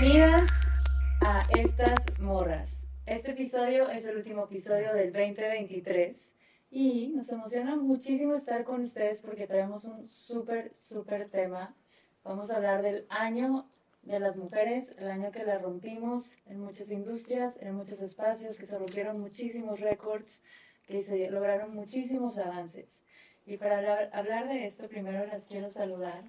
Bienvenidas a Estas Morras. Este episodio es el último episodio del 2023 y nos emociona muchísimo estar con ustedes porque traemos un súper, súper tema. Vamos a hablar del año de las mujeres, el año que la rompimos en muchas industrias, en muchos espacios, que se rompieron muchísimos récords, que se lograron muchísimos avances. Y para hablar, hablar de esto, primero las quiero saludar.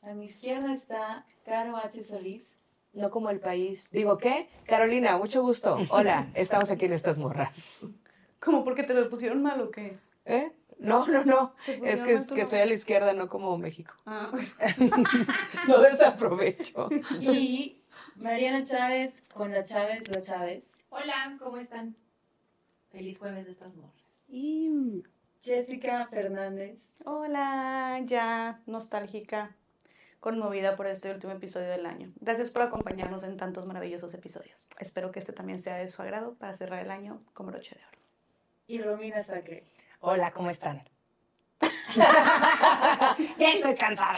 A mi izquierda está Caro H. Solís. No como el país. Digo, ¿qué? Carolina, mucho gusto. Hola, estamos aquí en estas morras. ¿Cómo porque te lo pusieron mal o qué? ¿Eh? No, no, no. ¿Te pusieron Es que estoy a la izquierda, no como México. Ah, No desaprovecho. Y Mariana Chávez con la Chávez, la Chávez. Hola, ¿cómo están? Feliz jueves de estas morras. y- Jessica Fernández. Hola, ya nostálgica, conmovida por este último episodio del año. Gracias por acompañarnos en tantos maravillosos episodios. Espero que este también sea de su agrado para cerrar el año con broche de oro. Y Romina Sacre. Hola, ¿cómo están? Ya estoy cansada.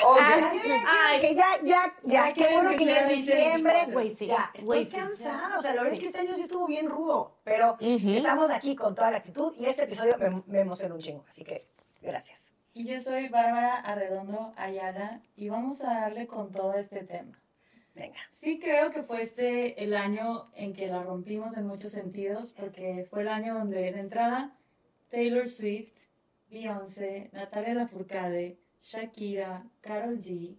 Ay, que ya, ya, ya, Ya qué bueno que ya es diciembre. Güey, sí, ya, estoy cansada. O sea, la verdad es que este año sí estuvo bien rudo. Pero estamos aquí con toda la actitud y este episodio me, me emociona un chingo. Así que, gracias. Y yo soy Bárbara Arredondo Ayala y vamos a darle con todo este tema. Venga. Sí creo que fue este el año en que la rompimos en muchos sentidos, porque fue el año donde de entrada Taylor Swift, Beyoncé, Natalia Lafourcade, Shakira, Karol G,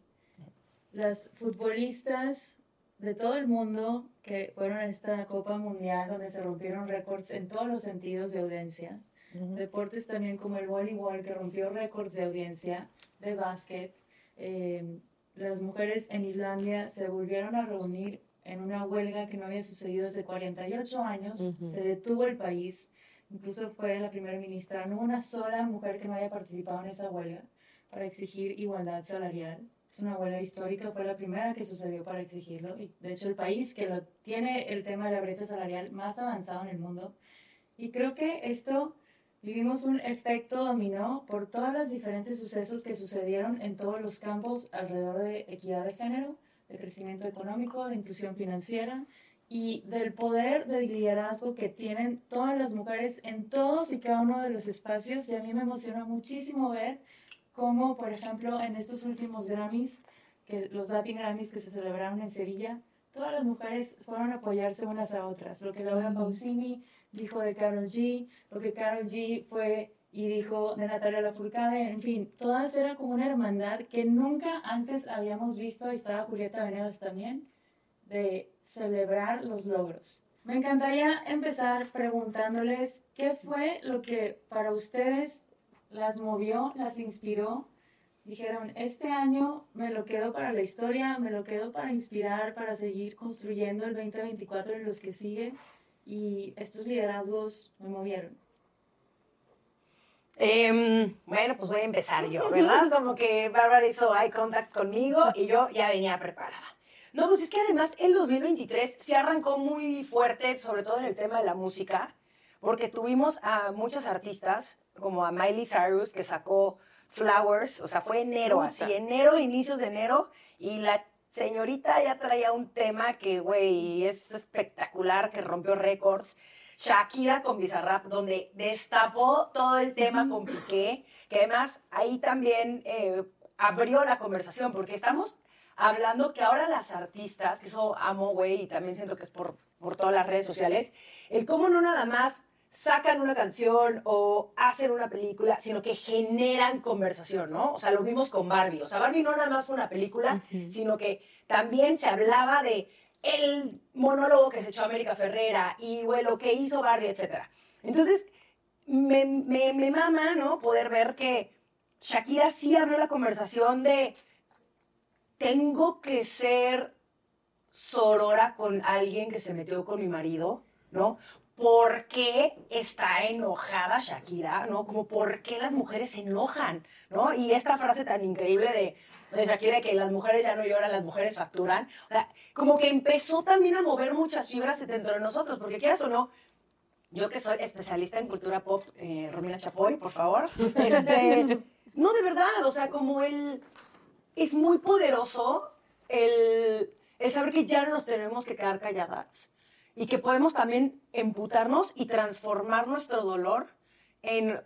las futbolistas de todo el mundo que fueron a esta Copa Mundial donde se rompieron récords en todos los sentidos de audiencia. Deportes también como el voleibol que rompió récords de audiencia, de básquet. Eh, las mujeres en Islandia se volvieron a reunir en una huelga que no había sucedido desde 48 años. Ujú. Se detuvo el país. Incluso fue la primera ministra. No una sola mujer que no haya participado en esa huelga para exigir igualdad salarial. Es una huelga histórica, fue la primera que sucedió para exigirlo. Y de hecho, el país que lo, tiene el tema de la brecha salarial más avanzado en el mundo. Y creo que esto vivimos un efecto dominó por todos los diferentes sucesos que sucedieron en todos los campos alrededor de equidad de género, de crecimiento económico, de inclusión financiera y del poder de liderazgo que tienen todas las mujeres en todos y cada uno de los espacios. Y a mí me emociona muchísimo ver cómo, por ejemplo, en estos últimos Grammys, que los Latin Grammys que se celebraron en Sevilla, todas las mujeres fueron a apoyarse unas a otras. Lo que Laura Pausini dijo de Carol G, lo que Carol G fue y dijo de Natalia Lafourcade, en fin, todas eran como una hermandad que nunca antes habíamos visto, y estaba Julieta Venegas también, de celebrar los logros. Me encantaría empezar preguntándoles qué fue lo que para ustedes las movió, las inspiró. Dijeron, este año me lo quedo para la historia, me lo quedo para inspirar, para seguir construyendo el 2024 y los que siguen. Y estos liderazgos me movieron. Em, bueno, pues voy a empezar yo, ¿verdad? Como que Bárbara hizo eye contact conmigo y yo ya venía preparada. No, pues es que además el 2023 se arrancó muy fuerte, sobre todo en el tema de la música, porque tuvimos a muchas artistas, como a Miley Cyrus, que sacó Flowers, o sea, fue enero, así, enero, inicios de enero, y la señorita ya traía un tema que, güey, es espectacular, que rompió récords. Shakira con Bizarrap, donde destapó todo el tema con Piqué, que además ahí también eh, abrió la conversación, porque estamos hablando que ahora las artistas, que eso amo, güey, y también siento que es por, por todas las redes sociales, el cómo no nada más sacan una canción o hacen una película, sino que generan conversación, ¿no? O sea, lo vimos con Barbie. O sea, Barbie no nada más fue una película, sino que también se hablaba de el monólogo que se echó América Ferrera y güey, lo que hizo Barbie, etc. Entonces, me, me, me mama, ¿no? Poder ver que Shakira sí abrió la conversación de tengo que ser sorora con alguien que se metió con mi marido, ¿no? ¿Por qué está enojada Shakira, no? Como por qué las mujeres se enojan, ¿no? Y esta frase tan increíble de, de Shakira que las mujeres ya no lloran, las mujeres facturan, como que empezó también a mover muchas fibras dentro de nosotros, porque quieras o no, yo que soy especialista en cultura pop, eh, Romina Chapoy, por favor, este, no, de verdad, o sea, como él es muy poderoso el, el saber que ya no nos tenemos que quedar calladas y que podemos también emputarnos y transformar nuestro dolor en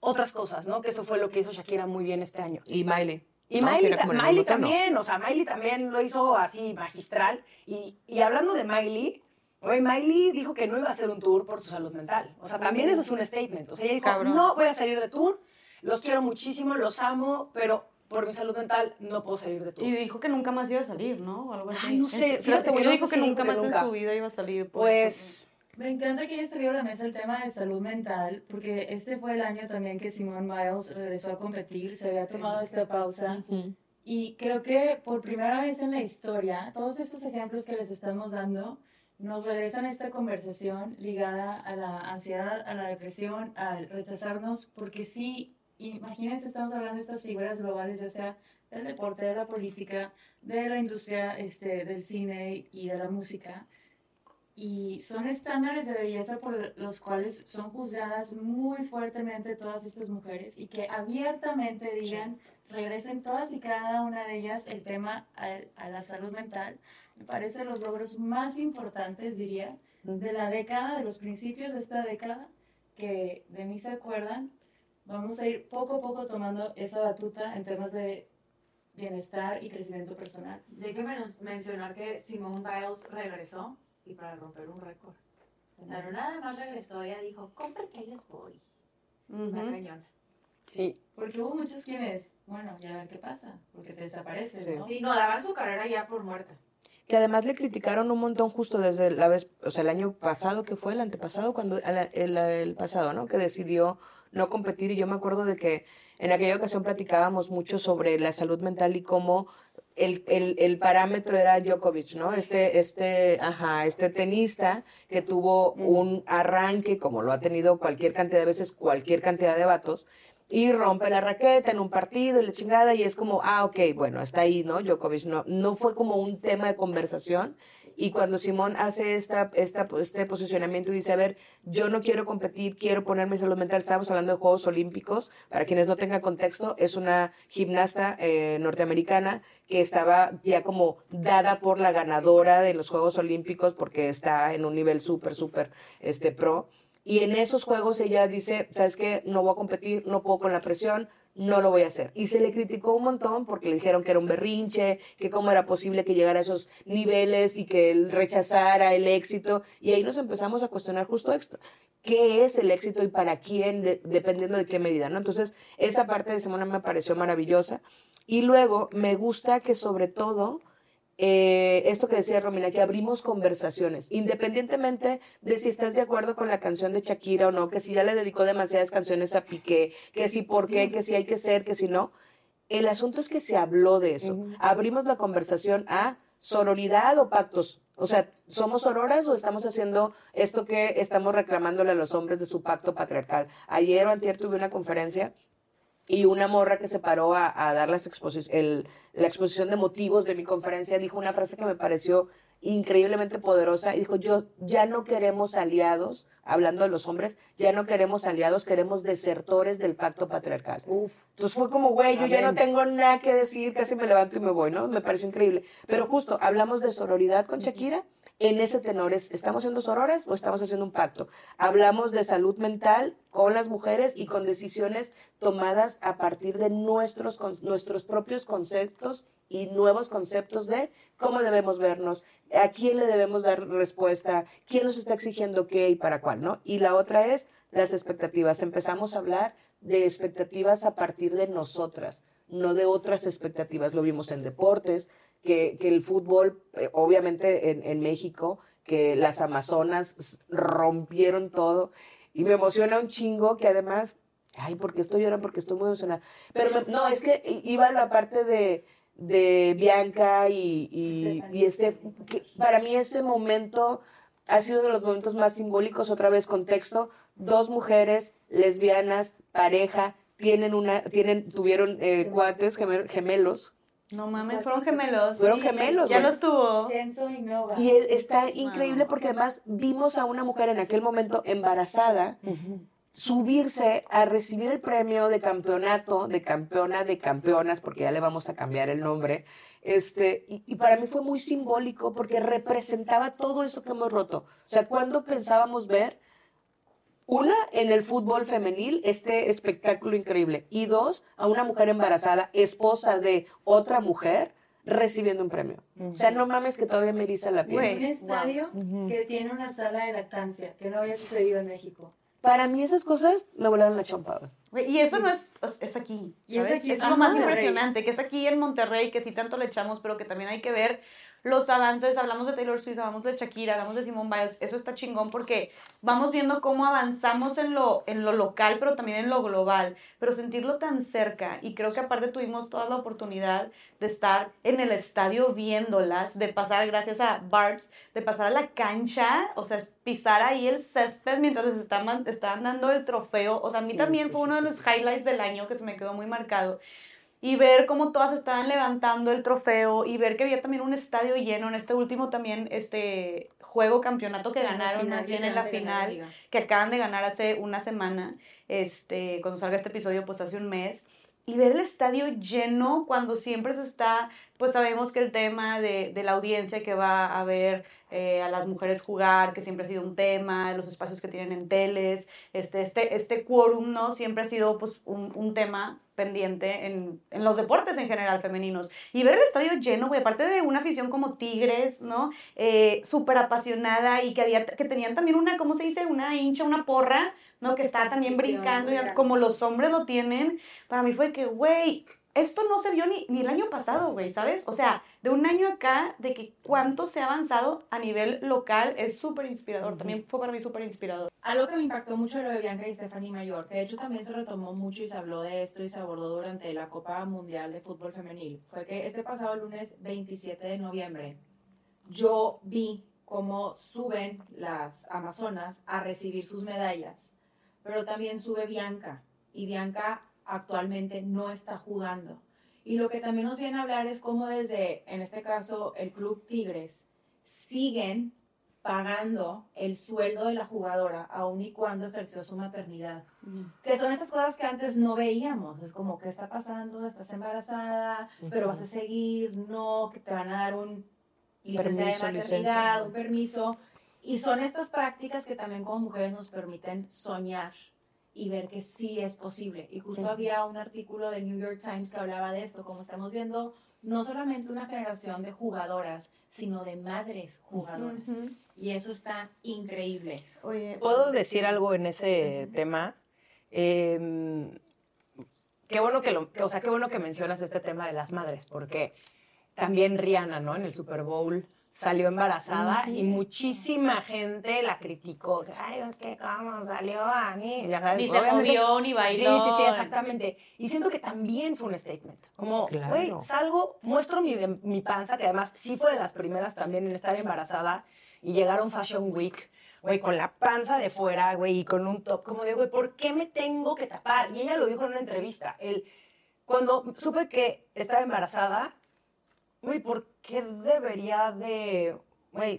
otras cosas, ¿no? Que eso fue lo que hizo Shakira muy bien este año. Y Miley. Y ¿no? Miley, el Miley también, o sea, Miley también lo hizo así magistral. Y, y hablando de Miley, oye, Miley dijo que no iba a hacer un tour por su salud mental. O sea, también eso es un statement. O sea, ella dijo, Cabrón. no voy a salir de tour, los quiero muchísimo, los amo, pero por mi salud mental no puedo salir de tour. Y dijo que nunca más iba a salir, ¿no? O Algo así. Ay, no sé, fíjate, yo no dijo que nunca más nunca. en su vida iba a salir. Pues, Me encanta que hayas traído a la mesa el tema de salud mental, porque este fue el año también que Simone Biles regresó a competir, se había tomado esta pausa. Ujú. Y creo que por primera vez en la historia, todos estos ejemplos que les estamos dando nos regresan a esta conversación ligada a la ansiedad, a la depresión, al rechazarnos, porque sí, imagínense, estamos hablando de estas figuras globales, ya sea del deporte, de la política, de la industria este, del cine y de la música. Y son estándares de belleza por los cuales son juzgadas muy fuertemente todas estas mujeres y que abiertamente digan, regresen todas y cada una de ellas el tema a, a la salud mental. Me parece los logros más importantes, diría, de la década, de los principios de esta década, que de mí se acuerdan. Vamos a ir poco a poco tomando esa batuta en temas de bienestar y crecimiento personal. Y hay que men- mencionar que Simone Biles regresó y para romper un récord. Pero nada más regresó, ella dijo, compre que les voy. Una Ujú. cañona. sí. Porque hubo muchos quienes, bueno, ya a ver qué pasa, porque te desapareces, Sí. ¿no? Sí, no, daban su carrera ya por muerta. Que además le criticaron un montón justo desde la vez, o sea, el año pasado que fue, el antepasado, cuando, el, el- el pasado, ¿no? Que decidió no competir y yo me acuerdo de que en aquella ocasión platicábamos mucho sobre la salud mental y cómo el, el, el parámetro era Djokovic, ¿no? Este, este, ajá, este tenista que tuvo un arranque, como lo ha tenido cualquier cantidad de veces, cualquier cantidad de vatos, y rompe la raqueta en un partido y la chingada, y es como, ah, ok, bueno, está ahí, ¿no? Djokovic, no, no fue como un tema de conversación. Y cuando Simón hace esta, esta, este posicionamiento dice, a ver, yo no quiero competir, quiero ponerme salud mental, estamos hablando de Juegos Olímpicos, para quienes no tengan contexto, es una gimnasta eh, norteamericana que estaba ya como dada por la ganadora de los Juegos Olímpicos porque está en un nivel súper, súper este, pro. Y en esos juegos ella dice, ¿sabes qué? No voy a competir, no puedo con la presión, no lo voy a hacer. Y se le criticó un montón porque le dijeron que era un berrinche, que cómo era posible que llegara a esos niveles y que rechazara el éxito. Y ahí nos empezamos a cuestionar justo esto. ¿Qué es el éxito y para quién, de- dependiendo de qué medida? ¿no? Entonces, esa parte de Simona me pareció maravillosa. Y luego me gusta que sobre todo eh, esto que decía Romina, que abrimos conversaciones, independientemente de si estás de acuerdo con la canción de Shakira o no, que si ya le dedicó demasiadas canciones a Piqué, que si por qué, que si hay que ser, que si no. El asunto es que se habló de eso. Abrimos la conversación a sororidad o pactos. O sea, ¿somos sororas o estamos haciendo esto que estamos reclamándole a los hombres de su pacto patriarcal? Ayer o antier tuve una conferencia y una morra que se paró a, a dar las exposi- el- la exposición de motivos de mi conferencia dijo una frase que me pareció increíblemente poderosa y dijo, yo ya no queremos aliados, hablando de los hombres, ya no queremos aliados, queremos desertores del pacto patriarcal. Uf. Entonces fue como, güey, yo ya no tengo nada que decir, casi me levanto y me voy, ¿no? Me pareció increíble. Pero justo, hablamos de sororidad con Shakira, en ese tenor es, ¿estamos siendo sororas o estamos haciendo un pacto? Hablamos de salud mental con las mujeres y con decisiones tomadas a partir de nuestros, nuestros propios conceptos y nuevos conceptos de cómo debemos vernos, a quién le debemos dar respuesta, quién nos está exigiendo qué y para cuál, ¿no? Y la otra es las expectativas. Empezamos a hablar de expectativas a partir de nosotras, no de otras expectativas. Lo vimos en deportes, que, que el fútbol, eh, obviamente en, en México, que las Amazonas rompieron todo. Y me emociona un chingo que además Ay, porque estoy llorando, porque estoy muy emocionada. Pero me- no, es que iba la parte de, de Bianca y, y, y este, que para mí ese momento ha sido uno de los momentos más simbólicos, otra vez contexto, dos mujeres lesbianas, pareja, tienen una, tienen, tuvieron eh, cuates gemel- gemelos, No mames, fueron gemelos. fueron gemelos. Ya los tuvo. Y está increíble porque además vimos a una mujer en aquel momento embarazada subirse a recibir el premio de campeonato, de campeona de campeonas, porque ya le vamos a cambiar el nombre. Este, y, y para mí fue muy simbólico porque representaba todo eso que hemos roto. O sea, cuando pensábamos ver, una, en el fútbol femenil, este espectáculo increíble. Y dos, a una mujer embarazada, esposa de otra mujer, recibiendo un premio. O sea, no mames que todavía me eriza la piel. Güey. un estadio que tiene una sala de lactancia, que no había sucedido en México. Para mí esas cosas me volaron la chompa. Y eso no es, es- aquí. Y es ¿sabes? aquí, es lo más impresionante, que es aquí en Monterrey, que sí tanto le echamos, pero que también hay que ver los avances. Hablamos de Taylor Swift, hablamos de Shakira, hablamos de Simone Biles. Eso está chingón porque vamos viendo cómo avanzamos en lo, en lo local, pero también en lo global. Pero sentirlo tan cerca, y creo que aparte tuvimos toda la oportunidad de estar en el estadio viéndolas, de pasar gracias a Barts, de pasar a la cancha, o sea, pisar ahí el césped mientras les estaban, estaban dando el trofeo. O sea, a mí Sí, también sí, fue sí, uno de los highlights del año que se me quedó muy marcado. Y ver cómo todas estaban levantando el trofeo y ver que había también un estadio lleno. En este último también, este juego, campeonato que En ganaron final, más bien en la final que acaban de ganar hace una semana, este, cuando salga este episodio, pues hace un mes, y ver el estadio lleno cuando siempre se está, pues sabemos que el tema de, de la audiencia que va a ver eh, a las mujeres jugar, que siempre ha sido un tema, los espacios que tienen en teles, este, este, este quórum, ¿no? Siempre ha sido pues un, un tema pendiente en, en los deportes en general femeninos. Y ver el estadio lleno, güey, aparte de una afición como Tigres, ¿no? Eh, súper apasionada y que, había, que tenían también una, ¿cómo se dice? Una hincha, una porra, ¿no? Que está también brincando, y como los hombres lo tienen. Para mí fue que, güey, esto no se vio ni, ni el año pasado, güey, ¿sabes? O sea, de un año acá, de que cuánto se ha avanzado a nivel local, es súper inspirador. También fue para mí súper inspirador. Algo que me impactó mucho de lo de Bianca y Stephanie Mayor, que de hecho también se retomó mucho y se habló de esto y se abordó durante la Copa Mundial de Fútbol Femenil, fue que este pasado lunes 27 de noviembre yo vi cómo suben las Amazonas a recibir sus medallas, pero también sube Bianca y Bianca actualmente no está jugando. Y lo que también nos viene a hablar es cómo desde, en este caso, el Club Tigres, siguen pagando el sueldo de la jugadora aun y cuando ejerció su maternidad. Que son esas cosas que antes no veíamos. Es como, ¿qué está pasando? ¿Estás embarazada? ¿Pero vas a seguir? No, que te van a dar un licencia Permiso, de licencia. maternidad, un permiso. Y son estas prácticas que también como mujeres nos permiten soñar y ver que sí es posible. Y justo había un artículo del New York Times que hablaba de esto, como estamos viendo no solamente una generación de jugadoras, sino de madres jugadoras. Y eso está increíble. Oye, ¿Puedo decir algo en ese tema? Eh, qué bueno que lo, o sea, qué bueno que mencionas este tema de las madres, porque también Rihanna, ¿no? En el Super Bowl salió embarazada y muchísima gente la criticó. Ay, es que cómo salió Ani, ya sabes. Ni se movió, ni Sí, bailó. sí, sí, exactamente. Y siento que también fue un statement. Como, Claro. güey, salgo, muestro mi, mi panza, que además sí fue de las primeras también en estar embarazada y llegaron Fashion Week, güey, con la panza de fuera, güey, y con un top, como de, güey, ¿por qué me tengo que tapar? Y ella lo dijo en una entrevista. El, cuando supe que estaba embarazada, güey, ¿por qué debería de,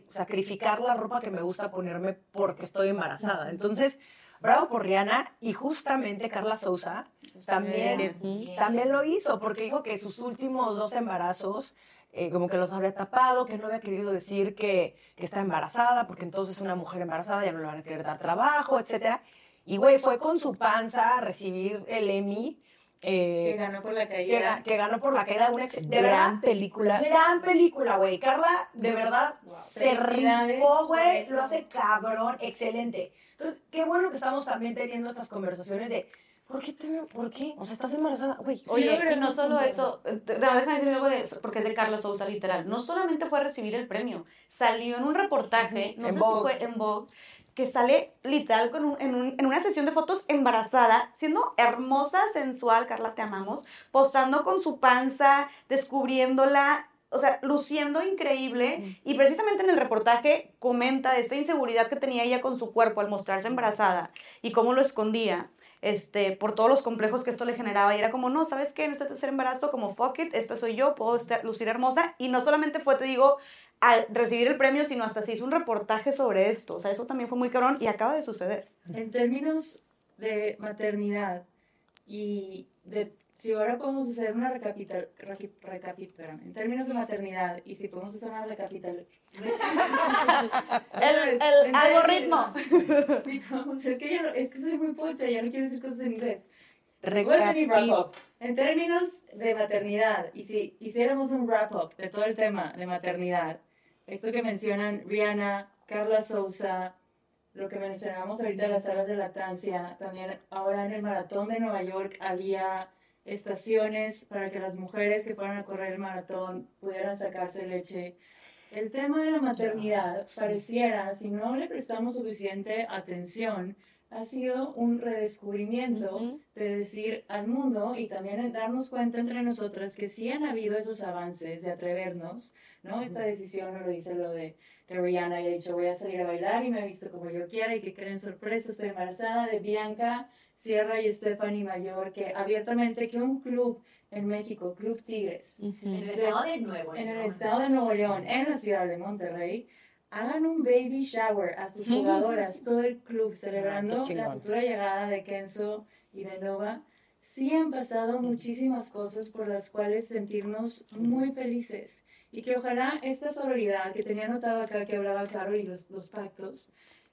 sacrificar la ropa que me gusta ponerme porque estoy embarazada? Entonces, bravo por Rihanna y justamente Carla Souza también, también lo hizo porque dijo que sus últimos dos embarazos eh, como que los había tapado, que no había querido decir que, que está embarazada, porque entonces una mujer embarazada ya no le van a querer dar trabajo, etcétera. Y güey, fue con su panza a recibir el Emmy. Eh, Que ganó por la que, caída. ga- que ganó por la caída de una ex. De Gran verdad, película. gran película, güey. Carla, de verdad, se Felicidades rifó, güey. Lo hace cabrón, excelente. Entonces, qué bueno que estamos también teniendo estas conversaciones de, ¿por qué? te- ¿Por qué? O sea, estás embarazada, güey. sí, Oye, pero y no no solo eso, eh, te- no, déjame decir algo de eso, porque es de Carlos Sousa, literal. No solamente fue a recibir el premio, salió en un reportaje, no En sé Vogue. si fue en Vogue, que sale literal con un- en, un- en una sesión de fotos embarazada, siendo hermosa, sensual, Carla, te amamos, posando con su panza, descubriéndola, o sea, luciendo increíble. Y precisamente en el reportaje comenta de esta inseguridad que tenía ella con su cuerpo al mostrarse embarazada y cómo lo escondía. Este, por todos los complejos que esto le generaba y era como, no, ¿sabes qué? En este tercer embarazo, como fuck it, esta soy yo, puedo estar- lucir hermosa y no solamente fue, te digo, al recibir el premio, sino hasta se hizo un reportaje sobre esto. O sea, eso también fue muy cabrón y acaba de suceder. En términos de maternidad y de si ahora podemos hacer una recapital, requi- recapi- espérame, en términos de maternidad y si podemos hacer una recapital El, el algoritmo. Sí, podemos, es que, ya es que soy muy pocha, ya no quiero decir cosas en inglés. Voy a hacer mi wrap up. En términos de maternidad, y si hiciéramos un wrap up de todo el tema de maternidad, esto que mencionan Rihanna, Carla Souza, lo que mencionamos ahorita las salas de lactancia, también ahora en el maratón de Nueva York había estaciones para que las mujeres que fueran a correr el maratón pudieran sacarse leche. El tema de la maternidad pareciera, si no le prestamos suficiente atención, ha sido un redescubrimiento Ujú. de decir al mundo y también en darnos cuenta entre nosotras que sí han habido esos avances de atrevernos, ¿no? Esta decisión, lo dice lo de, de Rihanna, y ha dicho voy a salir a bailar y me he visto como yo quiera y que creen sorpresa, estoy embarazada, de Bianca Sierra y Stephanie Mayor, que abiertamente que un club en México, Club Tigres, Ujú. En el estado de Nuevo en el León. estado de Nuevo León, en la ciudad de Monterrey, hagan un baby shower a sus jugadoras, todo el club, celebrando qué la futura llegada de Kenzo y de Nova. Sí han pasado muchísimas cosas por las cuales sentirnos muy felices y que ojalá esta sororidad que tenía notado acá que hablaba Carol y los, los pactos,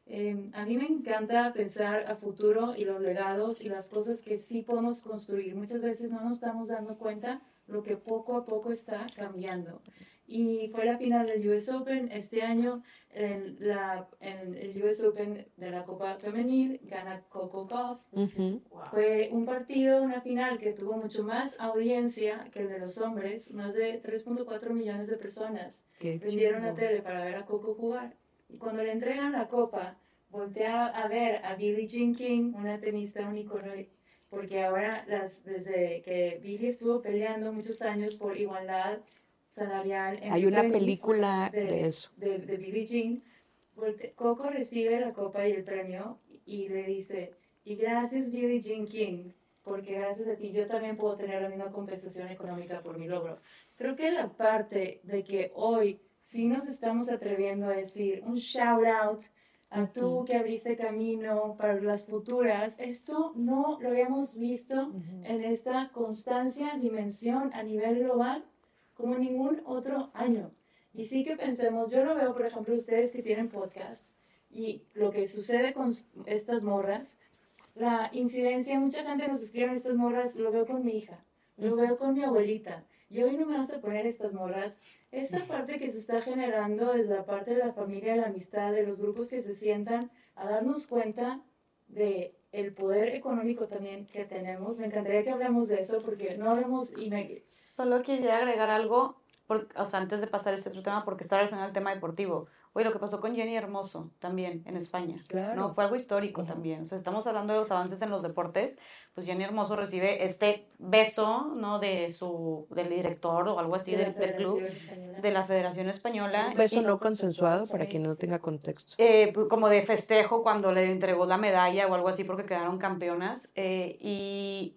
eh, a mí me encanta pensar a futuro y los legados y las cosas que sí podemos construir. Muchas veces no nos estamos dando cuenta lo que poco a poco está cambiando. Y fue la final del US Open este año, en, la, en el US Open de la Copa Femenil, gana Coco Gauff. Ujú. Fue un partido, una final que tuvo mucho más audiencia que el de los hombres, más de 3.4 millones de personas prendieron la tele para ver a Coco jugar. Y cuando le entregan la copa, voltea a ver a Billie Jean King, una tenista, un icono, porque ahora, las, desde que Billie estuvo peleando muchos años por igualdad salarial. en Hay una película de eso. De, de Billie Jean, Coco recibe la copa y el premio y le dice, y gracias Billie Jean King, porque gracias a ti yo también puedo tener la misma compensación económica por mi logro. Creo que la parte de que hoy sí nos estamos atreviendo a decir un shout out a tú que abriste camino para las futuras, esto no lo habíamos visto en esta constancia, dimensión a nivel global como ningún otro año. Y sí que pensemos, yo lo veo, por ejemplo, ustedes que tienen podcast y lo que sucede con estas morras, la incidencia, mucha gente nos escribe estas morras, lo veo con mi hija, lo veo con mi abuelita. Y hoy no me vas a poner estas morras. Esta parte que se está generando desde la parte de la familia, de la amistad, de los grupos que se sientan a darnos cuenta de el poder económico también que tenemos. Me encantaría que hablemos de eso porque no hablamos y me, Solo quisiera agregar algo, por- o sea, antes de pasar a este otro tema, porque está relacionado al tema deportivo. Oye, lo que pasó con Jenny Hermoso también en España. Claro. No, fue algo histórico también. O sea, estamos hablando de los avances en los deportes. Pues Jenny Hermoso recibe este beso, ¿no? De su, del director o algo así de del, del club, Española. de la Federación Española. Un beso Y- no consensuado para quien no tenga contexto. eh, pues, como de festejo cuando le entregó la medalla o algo así porque quedaron campeonas. eh, y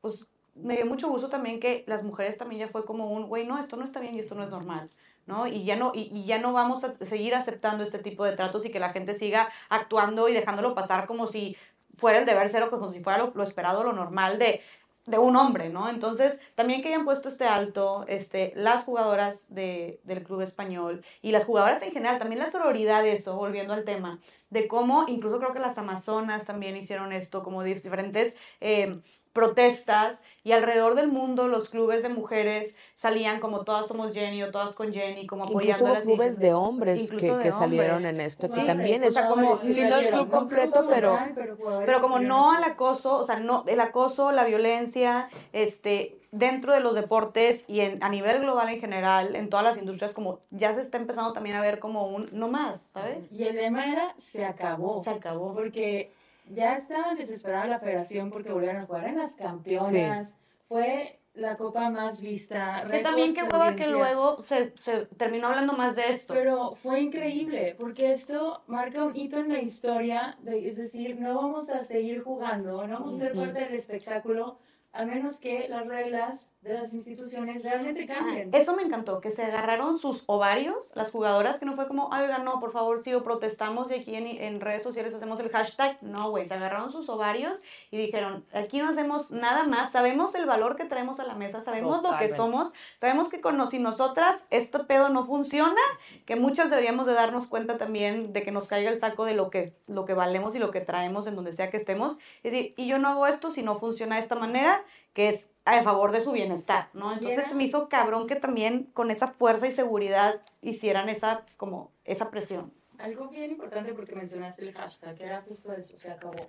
pues me dio mucho gusto también que las mujeres también ya fue como un, güey, no, esto no está bien y esto no es normal. ¿no? Y ya no, y, ya no vamos a seguir aceptando este tipo de tratos y que la gente siga actuando y dejándolo pasar como si fuera el deber ser o como si fuera lo, esperado, lo normal de, de un hombre, ¿no? Entonces, también que hayan puesto este alto, este, las jugadoras de, del club español y las jugadoras en general, también la sororidad de eso, volviendo al tema, de cómo incluso creo que las amazonas también hicieron esto, como dif- diferentes eh, protestas y alrededor del mundo los clubes de mujeres salían como todas somos Jenny o todas con Jenny, como Incluso apoyando hubo las clubes de hombres Incluso que, de que salieron hombres. en esto, que Sí, también o es sea, como, si no es salieron, club completo, pero pero Pero como salieron no al acoso, o sea, no, el acoso, la violencia, este, dentro de los deportes y en, a nivel global en general, en todas las industrias, como ya se está empezando también a ver como un no más, ¿sabes? Y el lema era se acabó. Se acabó. Porque ya estaba desesperada la federación porque volvieron a jugar en las campeonas. Fue la copa más vista. Que también qué hueva que luego se, se terminó hablando más de esto. Pero fue increíble, porque esto marca un hito en la historia, de- es decir, no vamos a seguir jugando, no vamos a ser parte del espectáculo, a menos que las reglas de las instituciones realmente cambien. Eso me encantó, que se agarraron sus ovarios, las jugadoras, que no fue como, ay, oigan, no, por favor, sí, o protestamos y aquí en, en redes sociales hacemos el hashtag. No, güey, se agarraron sus ovarios y dijeron, aquí no hacemos nada más, sabemos el valor que traemos a la mesa, sabemos lo que Totalmente. somos, sabemos que con nos y nosotras este pedo no funciona, que muchas deberíamos de darnos cuenta también de que nos caiga el saco de lo que, lo que valemos y lo que traemos en donde sea que estemos. Y, y yo no hago esto si no funciona de esta manera, que es a favor de su bienestar, ¿no? Entonces se me hizo cabrón que también con esa fuerza y seguridad hicieran esa, como, esa presión. Algo bien importante porque mencionaste el hashtag, que era justo eso, se acabó.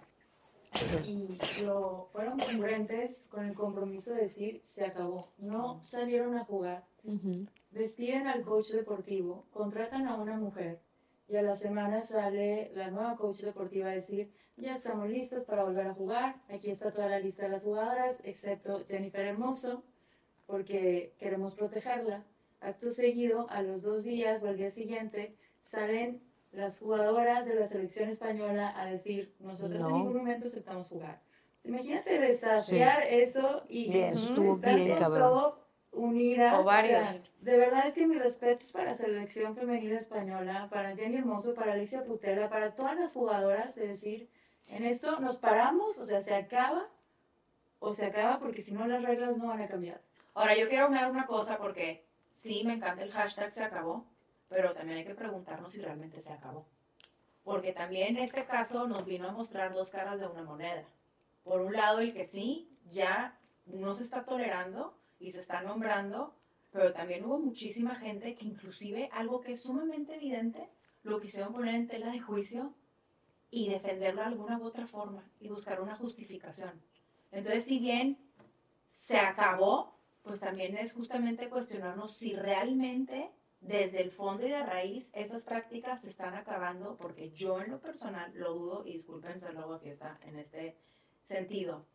Y lo, fueron congruentes con el compromiso de decir, se acabó. No salieron a jugar, despiden al coach deportivo, contratan a una mujer y a la semana sale la nueva coach deportiva a decir, ya estamos listos para volver a jugar, aquí está toda la lista de las jugadoras, excepto Jennifer Hermoso, porque queremos protegerla. Acto seguido, a los dos días o al día siguiente, salen las jugadoras de la selección española a decir, nosotros No. en ningún momento aceptamos jugar. Imagínate desafiar eso y Bien, estar bien, todo unidas. O varios. sea, de verdad es que mi respeto es para selección femenina española, para Jenny Hermoso, para Alicia Putela, para todas las jugadoras, de decir, en esto nos paramos, o sea, se acaba, o se acaba porque si no las reglas no van a cambiar. Ahora, yo quiero hablar una cosa porque sí, me encanta el hashtag se acabó, pero también hay que preguntarnos si realmente se acabó. Porque también este caso nos vino a mostrar dos caras de una moneda. Por un lado, el que sí, ya no se está tolerando y se está nombrando, pero también hubo muchísima gente que inclusive algo que es sumamente evidente, lo quisieron poner en tela de juicio y defenderlo de alguna u otra forma y buscar una justificación. Entonces, si bien se acabó, pues también es justamente cuestionarnos si realmente desde el fondo y de raíz esas prácticas se están acabando, porque yo en lo personal lo dudo y disculpen ser luego fiesta en este sentido.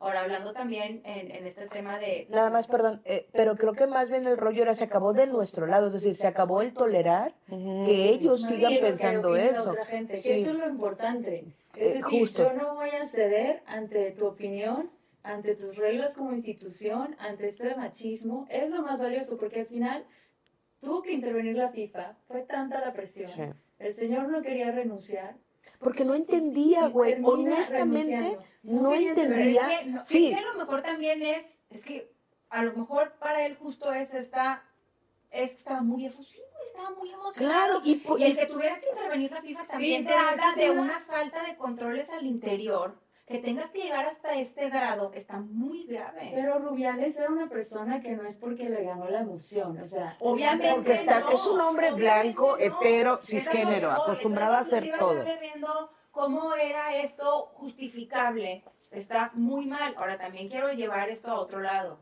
Ahora, hablando también en, en este tema de... Nada más, perdón, eh, pero creo que más bien el rollo era se acabó de nuestro lado, es decir, se acabó el tolerar que ellos sigan que pensando eso. otra gente, que Sí. eso es lo importante. Eh, Es decir, justo. yo no voy a ceder ante tu opinión, ante tus reglas como institución, ante este machismo. Es lo más valioso porque al final tuvo que intervenir la FIFA. Fue tanta la presión. Sí. El señor no quería renunciar. Porque no entendía, güey, honestamente no entendía. es que, no- Sí. es que a lo mejor también es, es que a lo mejor para él justo es esta, es que estaba muy efusivo, estaba muy emocionado. Claro, y, Y el y- que tuviera que intervenir la FIFA también te pero habla de una falta de controles al interior. Que tengas que llegar hasta este grado está muy grave. Pero Rubiales era una persona que no es porque le ganó la emoción. O sea, Obviamente porque está- no, es un hombre blanco, no. hetero, lo cisgénero, acostumbrado a hacer Entonces, todo. viendo cómo era esto justificable. Está muy mal. Ahora también quiero llevar esto a otro lado.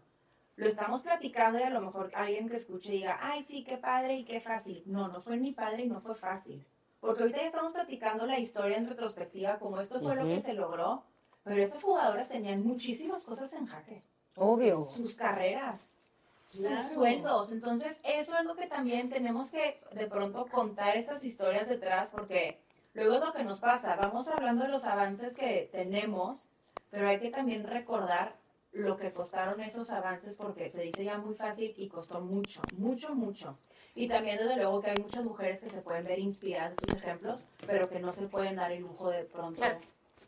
Lo estamos platicando y a lo mejor alguien que escuche diga, ay, sí, qué padre y qué fácil. No, no fue ni padre y no fue fácil. Porque ahorita ya estamos platicando la historia en retrospectiva, como esto fue lo Ujú. que se logró. Pero estas jugadoras tenían muchísimas cosas en jaque Obvio. sus carreras, Claro. sus sueldos. Entonces, eso es lo que también tenemos que de pronto contar estas historias detrás, porque luego es lo que nos pasa. Vamos hablando de los avances que tenemos, pero hay que también recordar lo que costaron esos avances, porque se dice ya muy fácil y costó mucho, mucho, mucho. Y también, desde luego, que hay muchas mujeres que se pueden ver inspiradas de estos ejemplos, pero que no se pueden dar el lujo de pronto Claro.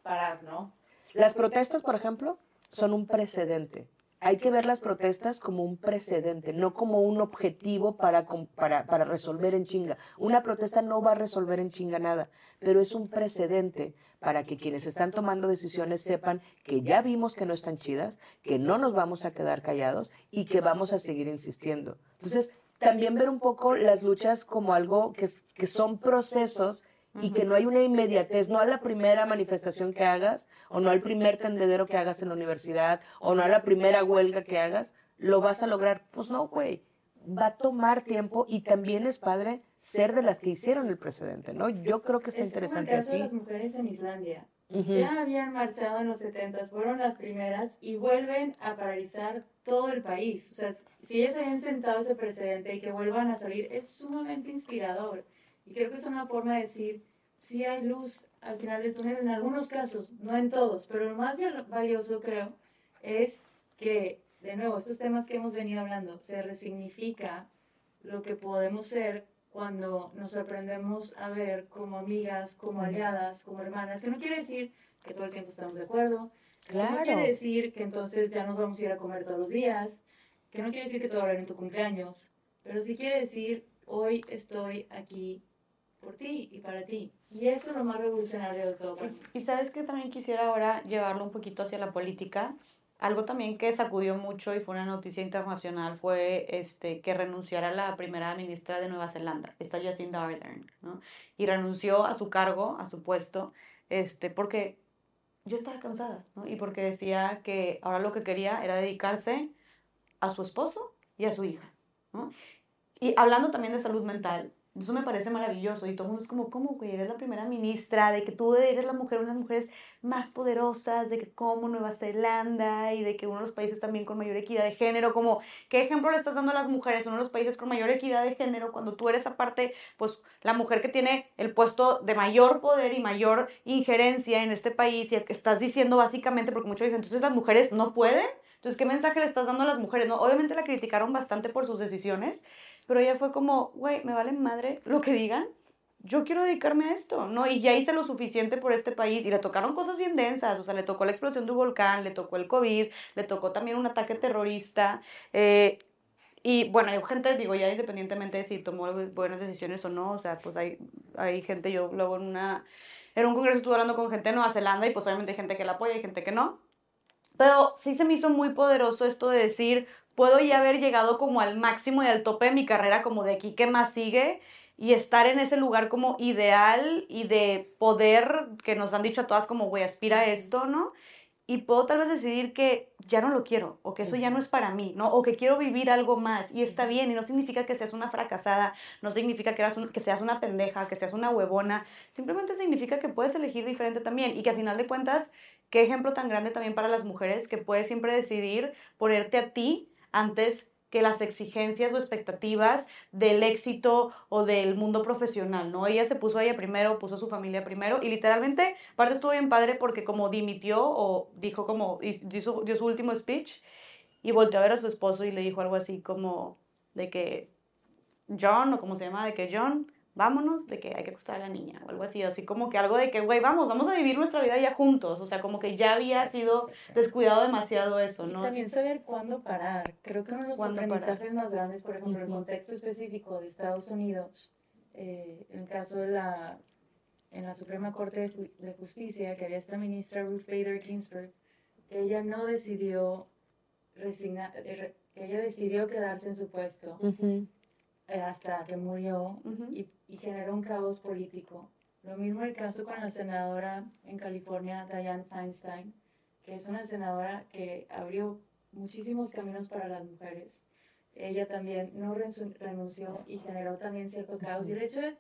parar, ¿no? Las protestas, por ejemplo, son un precedente. Hay que ver las protestas como un precedente, no como un objetivo para, para, para resolver en chinga. Una protesta no va a resolver en chinga nada, pero es un precedente para que quienes están tomando decisiones sepan que ya vimos que no están chidas, que no nos vamos a quedar callados y que vamos a seguir insistiendo. Entonces, también ver un poco las luchas como algo que, que son procesos y que no hay una inmediatez, no a la primera manifestación que hagas, o no al primer tendedero que hagas en la universidad, o no a la primera huelga que hagas, lo vas a lograr. Pues no, güey, va a tomar tiempo y también es padre ser de las que hicieron el precedente, ¿no? Yo creo que está Es como el interesante caso de así. las mujeres en Islandia. Ujú. Ya habían marchado en los 70, fueron las primeras y vuelven a paralizar todo el país. O sea, si ellas habían sentado ese precedente y que vuelvan a salir, es sumamente inspirador. Y creo que es una forma de decir, sí hay luz al final del túnel en algunos casos, no en todos, pero lo más val- valioso creo es que, de nuevo, estos temas que hemos venido hablando, se resignifica lo que podemos ser cuando nos aprendemos a ver como amigas, como aliadas, como hermanas, que no quiere decir que todo el tiempo estamos de acuerdo, que no Claro. quiere decir que entonces ya nos vamos a ir a comer todos los días, que no quiere decir que te va a hablar en tu cumpleaños, pero sí quiere decir hoy estoy aquí por ti y para ti. Y eso es lo más revolucionario de todo. para mí. Y sabes que también quisiera ahora llevarlo un poquito hacia la política. Algo también que sacudió mucho y fue una noticia internacional fue este, que renunciara la primera ministra de Nueva Zelanda, esta Jacinda Ardern, ¿no? Y renunció a su cargo, a su puesto, este, porque yo estaba cansada, ¿no? Y porque decía que ahora lo que quería era dedicarse a su esposo y a su hija. Y hablando también de salud mental, eso me parece maravilloso y todo el mundo es como, ¿cómo, güey? Eres la primera ministra, de que tú eres la mujer, una de las mujeres más poderosas, de que como Nueva Zelanda y de que uno de los países también con mayor equidad de género, como, ¿qué ejemplo le estás dando a las mujeres? Uno de los países con mayor equidad de género, cuando tú eres aparte, pues, la mujer que tiene el puesto de mayor poder y mayor injerencia en este país y el que estás diciendo básicamente, porque muchos dicen, entonces las mujeres no pueden, entonces, ¿qué mensaje le estás dando a las mujeres? No, obviamente la criticaron bastante por sus decisiones, pero ella fue como, güey, me vale madre lo que digan. Yo quiero dedicarme a esto, ¿no? Y ya hice lo suficiente por este país y le tocaron cosas bien densas, o sea, le tocó la explosión de un volcán, le tocó el COVID, le tocó también un ataque terrorista. eh, y bueno, hay gente, digo, ya independientemente de si tomó buenas decisiones o no, o sea, pues hay, hay gente, yo luego en una, en un congreso estuve hablando con gente de Nueva Zelanda y pues obviamente hay gente que la apoya y gente que no. Pero sí se me hizo muy poderoso esto de decir, puedo ya haber llegado como al máximo y al tope de mi carrera, como de aquí, ¿qué más sigue? Y estar en ese lugar como ideal y de poder, que nos han dicho a todas como, güey, aspira a esto, ¿no? Y puedo tal vez decidir que ya no lo quiero, o que eso ya no es para mí, ¿no? O que quiero vivir algo más, y está bien, y no significa que seas una fracasada, no significa que, eras un- que seas una pendeja, que seas una huevona, simplemente significa que puedes elegir diferente también, y que al final de cuentas, qué ejemplo tan grande también para las mujeres, que puedes siempre decidir ponerte a ti antes que las exigencias o expectativas del éxito o del mundo profesional, ¿no? Ella se puso a ella primero, puso a su familia primero y literalmente, aparte estuvo bien padre porque como dimitió o dijo como, su, dio su último speech y volteó a ver a su esposo y le dijo algo así como de que John o como se llama, de que John, vámonos, de que hay que acostar a la niña o algo así, así como que algo de que, güey, vamos, vamos a vivir nuestra vida ya juntos, o sea, como que ya había sido descuidado demasiado eso, Y ¿no? también saber cuándo parar. Creo que uno de los aprendizajes más grandes, por ejemplo, en el contexto específico de Estados Unidos, eh, en el caso de la, en la Suprema Corte de, Ju- de Justicia, que había esta ministra Ruth Bader Ginsburg, que ella no decidió resignar, eh, re- que ella decidió quedarse en su puesto Ujú. eh, hasta que murió Ujú. y, y generó un caos político. Lo mismo el caso con la senadora en California, Dianne Feinstein, que es una senadora que abrió muchísimos caminos para las mujeres. Ella también no renunció- y generó también cierto caos. Y el hecho de,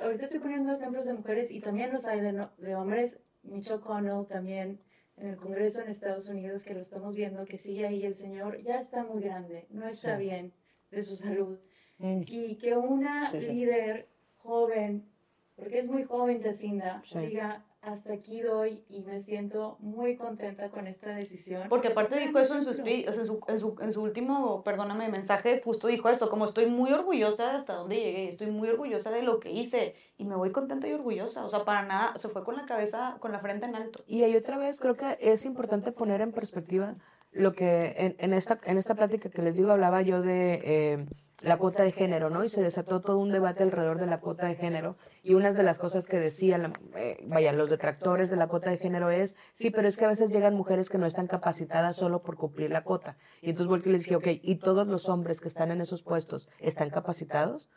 ahorita estoy poniendo ejemplos de mujeres y también los hay de, no- de hombres. Mitch O'Connell también en el Congreso en Estados Unidos, que lo estamos viendo, que sigue ahí. El señor ya está muy grande, no está Sí. bien de su salud Mm. y que una Sí, sí. líder joven, porque es muy joven Jacinda, Sí. diga, hasta aquí doy y me siento muy contenta con esta decisión. Porque aparte dijo eso en su, speech, o sea, en, su, en, su, en su último, perdóname, mensaje, justo dijo eso, como estoy muy orgullosa de hasta dónde llegué, estoy muy orgullosa de lo que hice y me voy contenta y orgullosa, o sea, para nada, se fue con la cabeza, con la frente en alto. Y ahí otra vez creo que es importante poner en perspectiva lo que en, en esta, en esta plática que les digo hablaba yo de eh, la cuota de género, ¿no? Y se desató todo un debate alrededor de la cuota de género. Y una de las cosas que decían, eh, vaya, los detractores de la cuota de género es, sí, pero es que a veces llegan mujeres que no están capacitadas solo por cumplir la cuota. Y entonces volteé y les dije, ok, ¿y todos los hombres que están en esos puestos están capacitados?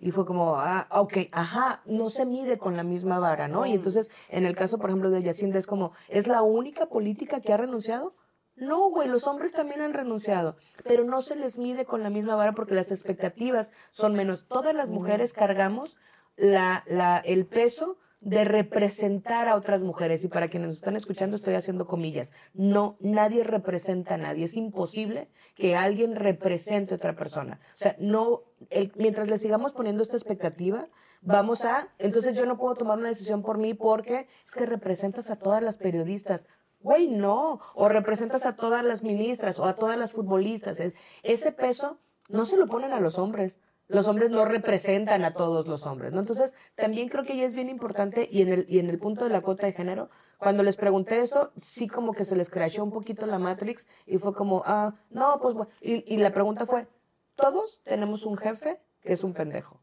Y fue como, ah, ok, ajá, no se mide con la misma vara, ¿no? Y entonces, en el caso, por ejemplo, de Yacinda, es como, ¿es la única política que ha renunciado? No, güey, los hombres también han renunciado, pero no se les mide con la misma vara porque las expectativas son menos. Todas las mujeres cargamos la, el peso de representar a otras mujeres. Y para quienes nos están escuchando, estoy haciendo comillas. No, nadie representa a nadie. Es imposible que alguien represente a otra persona. O sea, no, mientras le sigamos poniendo esta expectativa, vamos a, entonces yo no puedo tomar una decisión por mí porque es que representas a todas las periodistas. Güey, no. O representas a todas las ministras o a todas las futbolistas. Es, ese peso no se lo ponen a los hombres. Los hombres no representan a todos los hombres, ¿no? Entonces, también creo que ya es bien importante, y en el, y en el punto de la cuota de género, cuando les pregunté eso, sí como que se les crashó un poquito la Matrix, y fue como, ah, no, pues, bueno. y, y la pregunta fue, ¿todos tenemos un jefe que es un pendejo?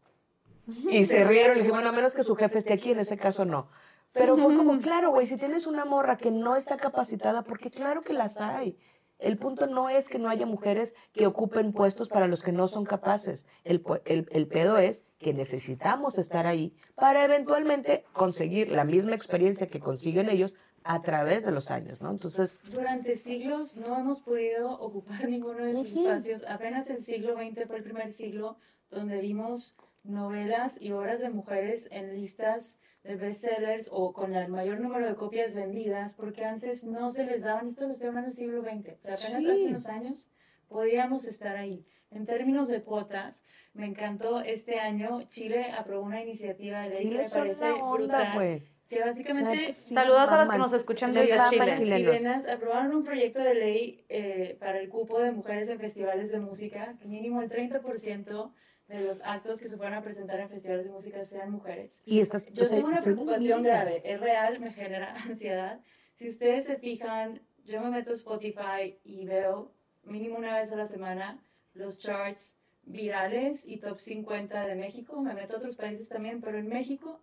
Y se rieron y dije, bueno, a menos que su jefe esté aquí, en ese caso no. Pero fue como, claro, güey, si tienes una morra que no está capacitada, porque claro que las hay. El punto no es que no haya mujeres que ocupen puestos para los que no son capaces. El, el, el pedo es que necesitamos estar ahí para eventualmente conseguir la misma experiencia que consiguen ellos a través de los años, ¿no? Entonces, Durante siglos no hemos podido ocupar ninguno de esos espacios. Apenas el siglo XX fue el primer siglo donde vimos novelas y obras de mujeres en listas de bestsellers o con el mayor número de copias vendidas, porque antes no se les daban, esto lo estoy hablando del siglo XX, o sea, apenas Sí. hace unos años podíamos estar ahí. En términos de cuotas, me encantó este año, Chile aprobó una iniciativa de ley que Chile me son parece onda, brutal, güey. que básicamente Claro que sí, Saludos a las que nos escuchan maman Chile. chilenos. chilenas aprobaron un proyecto de ley eh, para el cupo de mujeres en festivales de música, que mínimo el 30% de los actos que se fueran a presentar en festivales de música sean mujeres. Y estás, Yo sea, tengo una preocupación grave, es real, me genera ansiedad. Si ustedes se fijan, yo me meto a Spotify y veo mínimo una vez a la semana los charts virales y top 50 de México. Me meto a otros países también, pero en México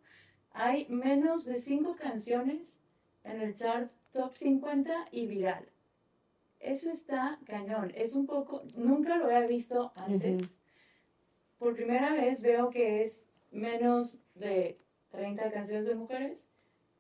hay menos de 5 canciones en el chart top 50 y viral. Eso está cañón. Es un poco, nunca lo había visto antes. Por primera vez veo que es menos de 30 canciones de mujeres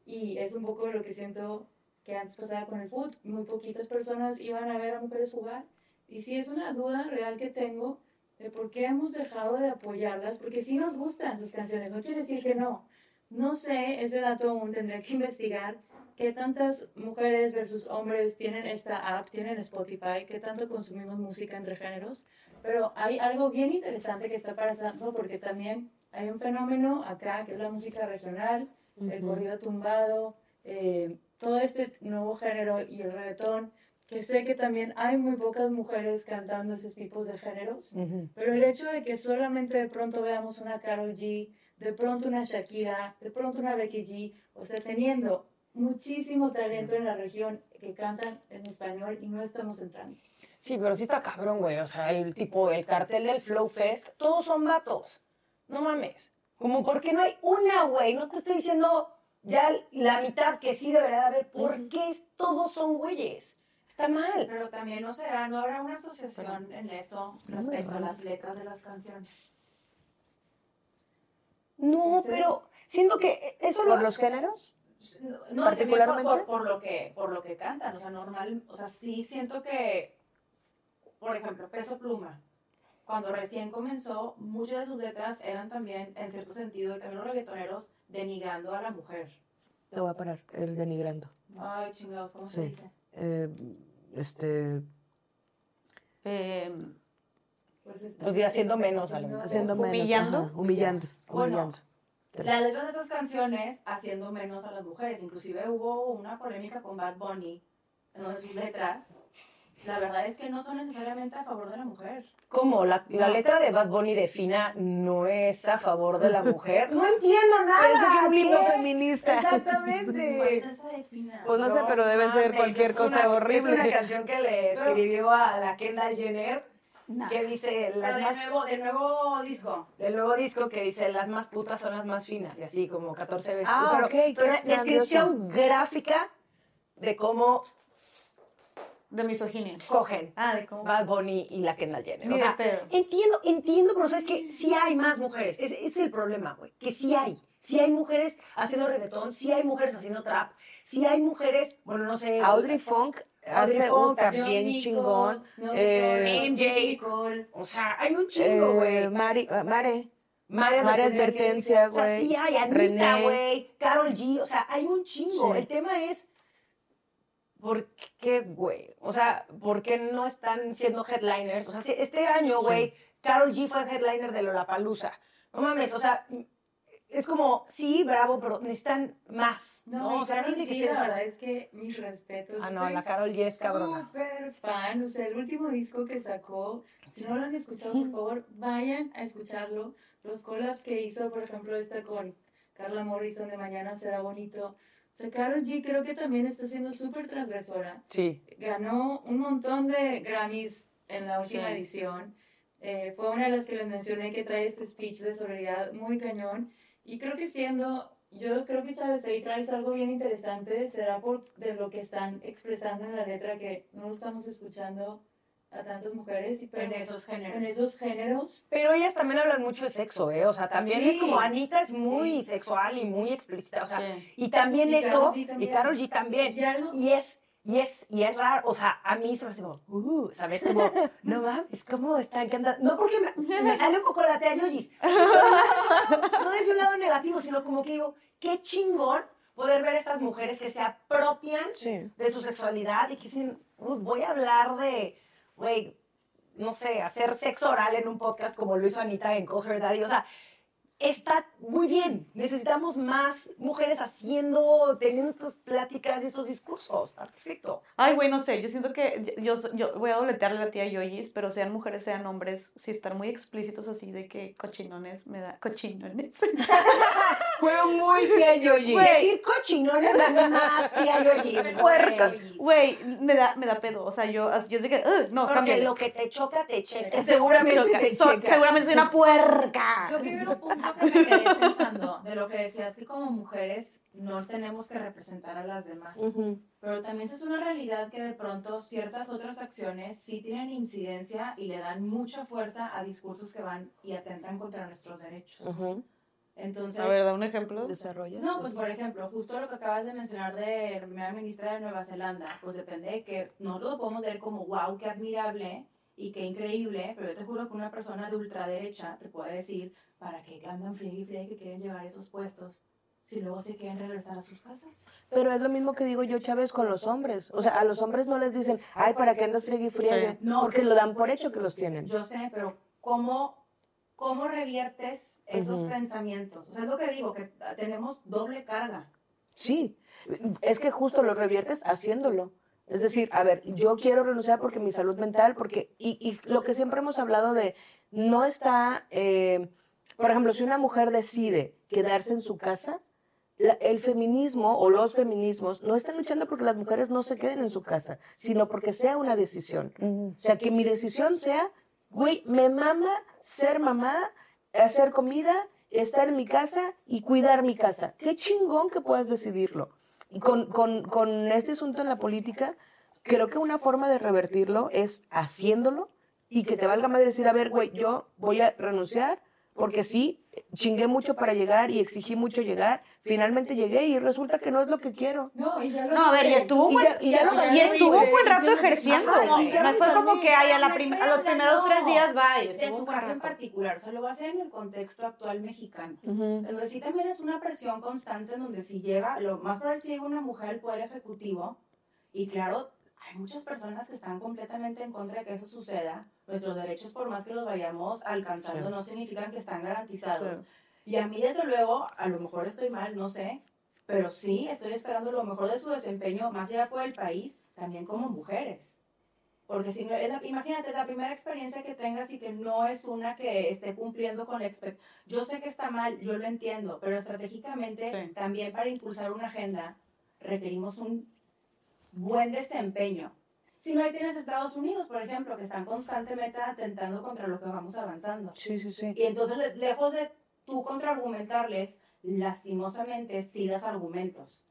y es un poco lo que siento que antes pasaba con el foot. Muy poquitas personas iban a ver a mujeres jugar. Y sí es una duda real que tengo de por qué hemos dejado de apoyarlas, porque sí nos gustan sus canciones, no quiere decir que no. No sé, ese dato aún tendré que investigar qué tantas mujeres versus hombres tienen esta app, tienen Spotify, qué tanto consumimos música entre géneros. Pero hay algo bien interesante que está pasando porque también hay un fenómeno acá que es la música regional, el Ujú. corrido tumbado, eh, todo este nuevo género y el reggaetón, que sé que también hay muy pocas mujeres cantando esos tipos de géneros, Ujú. pero el hecho de que solamente de pronto veamos una Karol G, de pronto una Shakira, de pronto una Becky G, o sea, teniendo muchísimo talento en la región que cantan en español y no estamos entrando. Sí, pero sí está cabrón, güey. O sea, el tipo, el cartel del Flow Fest, todos son vatos. No mames. Como, ¿por qué no hay una, güey? No te estoy diciendo ya la mitad que sí debería de haber. ¿Por qué todos son güeyes? Está mal. Pero también no será, no habrá una asociación en eso respecto a las letras de las canciones. No, pero siento que eso lo... ¿Por los géneros? No, ¿Particularmente? también Por, por, por lo que, por lo que cantan, o sea, normal, o sea, sí siento que, por ejemplo, Peso Pluma, cuando recién comenzó, muchas de sus letras eran también, en cierto sentido, y también los reggaetoneros, denigrando a la mujer. Te voy a parar, el denigrando. Ay, chingados, ¿cómo se dice? Eh, este, Eh, Pues, es- Pues, y haciendo menos haciendo menos. ¿Humillando? ajá, humillando. Bueno, humillando. Las letras de esas canciones haciendo menos a las mujeres. Inclusive hubo una polémica con Bad Bunny, en donde sus letras, la verdad es que no son necesariamente a favor de la mujer. ¿Cómo? La, la letra de Bad Bunny de Fina no es a favor de la mujer. No entiendo nada. Parece que es un ¿qué? feminista. ¿Cuál Exactamente. es esa de Fina? Pues no sé, pero debe ser mames, cualquier cosa una- horrible. Es una canción que le escribió a la Kendall Jenner que dice las del más, nuevo, del nuevo disco. del nuevo disco que dice las más putas son las más finas y así como 14 veces. Ah, pero, ok, qué pero descripción gráfica de cómo de misoginia. cogen Ah, de cómo. Bad Bunny y la Kendall Jenner. Ni O sea, pedo. entiendo, entiendo, pero sabes que sí hay más mujeres. Ese, ese es el problema, güey. Que sí hay. Sí hay mujeres haciendo reggaetón, sí hay mujeres haciendo trap, sí hay mujeres, bueno, no sé. Audrey Funk Audrey hace un también chingón. Snow eh, MJ. Nicole. O sea, hay un chingo, güey. eh, Mari, ah, Mare. María María Advertencia, O sea, güey. sí hay, Anita, güey, Carol G, o sea, hay un chingo. Sí. El tema es, ¿por qué, güey? O sea, ¿por qué no están siendo headliners? O sea, si este año, güey, Carol G fue headliner de Lollapalooza. No mames, o sea, es como, sí, bravo, pero necesitan más, ¿no? No, o sea, Karol tiene que G, ser... la verdad es que mis respetos. Ah, no, la Karol G es cabrona. Súper fan, o sea, el último disco que sacó, si no lo han escuchado, por favor, vayan a escucharlo. Los collabs que hizo, por ejemplo, esta con Carla Morrison de Mañana será bonito. O sea, Karol G creo que también está siendo súper transgresora. Sí. Ganó un montón de Grammys en la última Sí. edición. Eh, fue una de las que les mencioné que trae este speech de solidaridad muy cañón. Y creo que siendo, yo creo que Chávez ahí traes algo bien interesante, será por de lo que están expresando en la letra que no lo estamos escuchando a tantas mujeres y pero En esos géneros. en esos géneros. Pero ellas también hablan mucho de sexo, ¿eh? O sea, también Sí. es como Anita es muy Sí. sexual y muy explícita, o sea, Sí. y también Y eso, y. Carol G también. Y algo- Y es, y es, y es raro, o sea, a mí se me hace como, uh, ¿sabes? Como, no mames, ¿cómo están? ¿Qué andan? No porque me, me sale un poco la tía Yoyis. No desde un lado negativo, sino como que digo, qué chingón poder ver a estas mujeres que se apropian Sí. de su sexualidad y que dicen, "Uh, voy a hablar de, güey, no sé, hacer sexo oral en un podcast como lo hizo Anita en Call Her Daddy. O sea, está muy bien. Necesitamos más mujeres haciendo, teniendo estas pláticas y estos discursos. Está perfecto. Ay, güey, no sé, yo siento que yo, yo voy a dobletearle a la tía Yoyis, pero sean mujeres, sean hombres, si estar muy explícitos así de que cochinones me da, cochinones. Fue muy tía Yoyi. Decir cochinones no es más tía Yoyi. Puerca. Güey, me da, me da pedo, o sea, yo, yo sé que, "Ugh, no, Porque cámbiale. lo que te choca, te checa. Seguramente, te so- checa. seguramente soy una puerca. Yo que un punto que me quedé pensando de lo que decías, que como mujeres no tenemos que representar a las demás. Ujú. Pero también es una realidad que de pronto ciertas otras acciones sí tienen incidencia y le dan mucha fuerza a discursos que van y atentan contra nuestros derechos. Ujú. Entonces, A ver, da un ejemplo. Desarrolla. no, pues por ejemplo, justo lo que acabas de mencionar de la primera ministra de Nueva Zelanda, pues depende de que nosotros lo podemos ver como, wow, qué admirable y qué increíble, pero yo te juro que una persona de ultraderecha te puede decir, ¿para qué andan friegue y que quieren llevar esos puestos si luego se quieren regresar a sus casas? Pero es lo mismo que digo yo, Chávez, con los hombres. O sea, a los hombres no les dicen, ay, ¿para qué andas friegue y friegue? Sí. No. Porque lo dan por hecho que los tienen. Yo sé, pero ¿cómo, cómo reviertes esos Ujú. pensamientos? O sea, es lo que digo, que tenemos doble carga. Sí, es que justo lo reviertes haciéndolo. Es decir, a ver, yo quiero renunciar porque mi salud mental, porque, y, y lo que siempre hemos hablado de, no está, eh, por ejemplo, si una mujer decide quedarse en su casa, la- el feminismo o los feminismos no están luchando porque las mujeres no se queden en su casa, sino porque sea una decisión. O sea, que mi decisión sea, güey, me mama ser mamá, hacer comida, estar en mi casa y cuidar mi casa. Qué chingón que puedas decidirlo. Y con, con, con este asunto en la política, creo que una forma de revertirlo es haciéndolo y que te valga madre decir, a ver, güey, yo voy a renunciar porque sí, chingué mucho para llegar y exigí mucho llegar. Finalmente llegué y resulta que no es lo que quiero. No, y ya lo No, a ver, y estuvo un Y buen, ya- y ya lo y estuvo un buen rato ejerciendo, Ajá, No fue como que ay, a, la No, prim- espera, a los primeros no. tres días va. y De su un caso en particular, o sea, lo va a hacer en el contexto actual mexicano. Ujú. Entonces sí también es una presión constante en donde si llega, lo más probable es que llegue una mujer al poder ejecutivo y claro, hay muchas personas que están completamente en contra de que eso suceda. Nuestros derechos, por más que los vayamos alcanzando, Sí. no significan que están garantizados. Sí. Y a mí, desde luego, a lo mejor estoy mal, no sé, pero sí estoy esperando lo mejor de su desempeño, más allá por el país, también como mujeres. Porque si no, es la- imagínate la primera experiencia que tengas y que no es una que esté cumpliendo con la expectativa. Yo sé que está mal, yo lo entiendo, pero estratégicamente Sí. también para impulsar una agenda requerimos un buen desempeño. Si no, ahí tienes Estados Unidos, por ejemplo, que están constantemente atentando contra lo que vamos avanzando. Sí, sí, sí. Y entonces, le- lejos de tú contraargumentarles, lastimosamente sí das argumentos.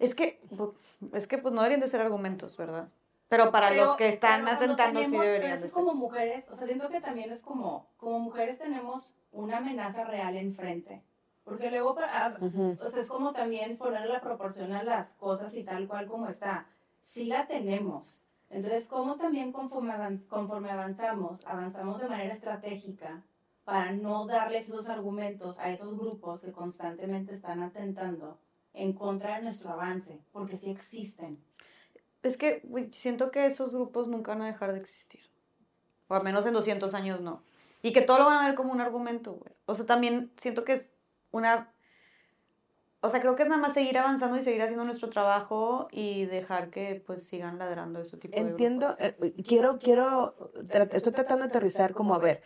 Es que, pu- es que pues no deberían de ser argumentos, ¿verdad? Pero para Pero- los que están pero atentando sí tenemos- pero deberían es que como mujeres, o sea, siento que también es como, como mujeres tenemos una amenaza real enfrente. Porque luego, para, Ujú. o sea, es como también poner la proporción a las cosas y tal cual como está. sí la tenemos. Entonces, ¿cómo también conforme, avanz- conforme avanzamos, avanzamos de manera estratégica para no darles esos argumentos a esos grupos que constantemente están atentando en contra de nuestro avance? Porque sí existen. Es que siento que esos grupos nunca van a dejar de existir. O al menos en 200 años no. Y que todo lo van a ver como un argumento, güey. O sea, también siento que es una... O sea, creo que es nada más seguir avanzando y seguir haciendo nuestro trabajo y dejar que pues sigan ladrando ese tipo de Entiendo, eh, quiero, quiero, tra- estoy tratando de aterrizar como a ver,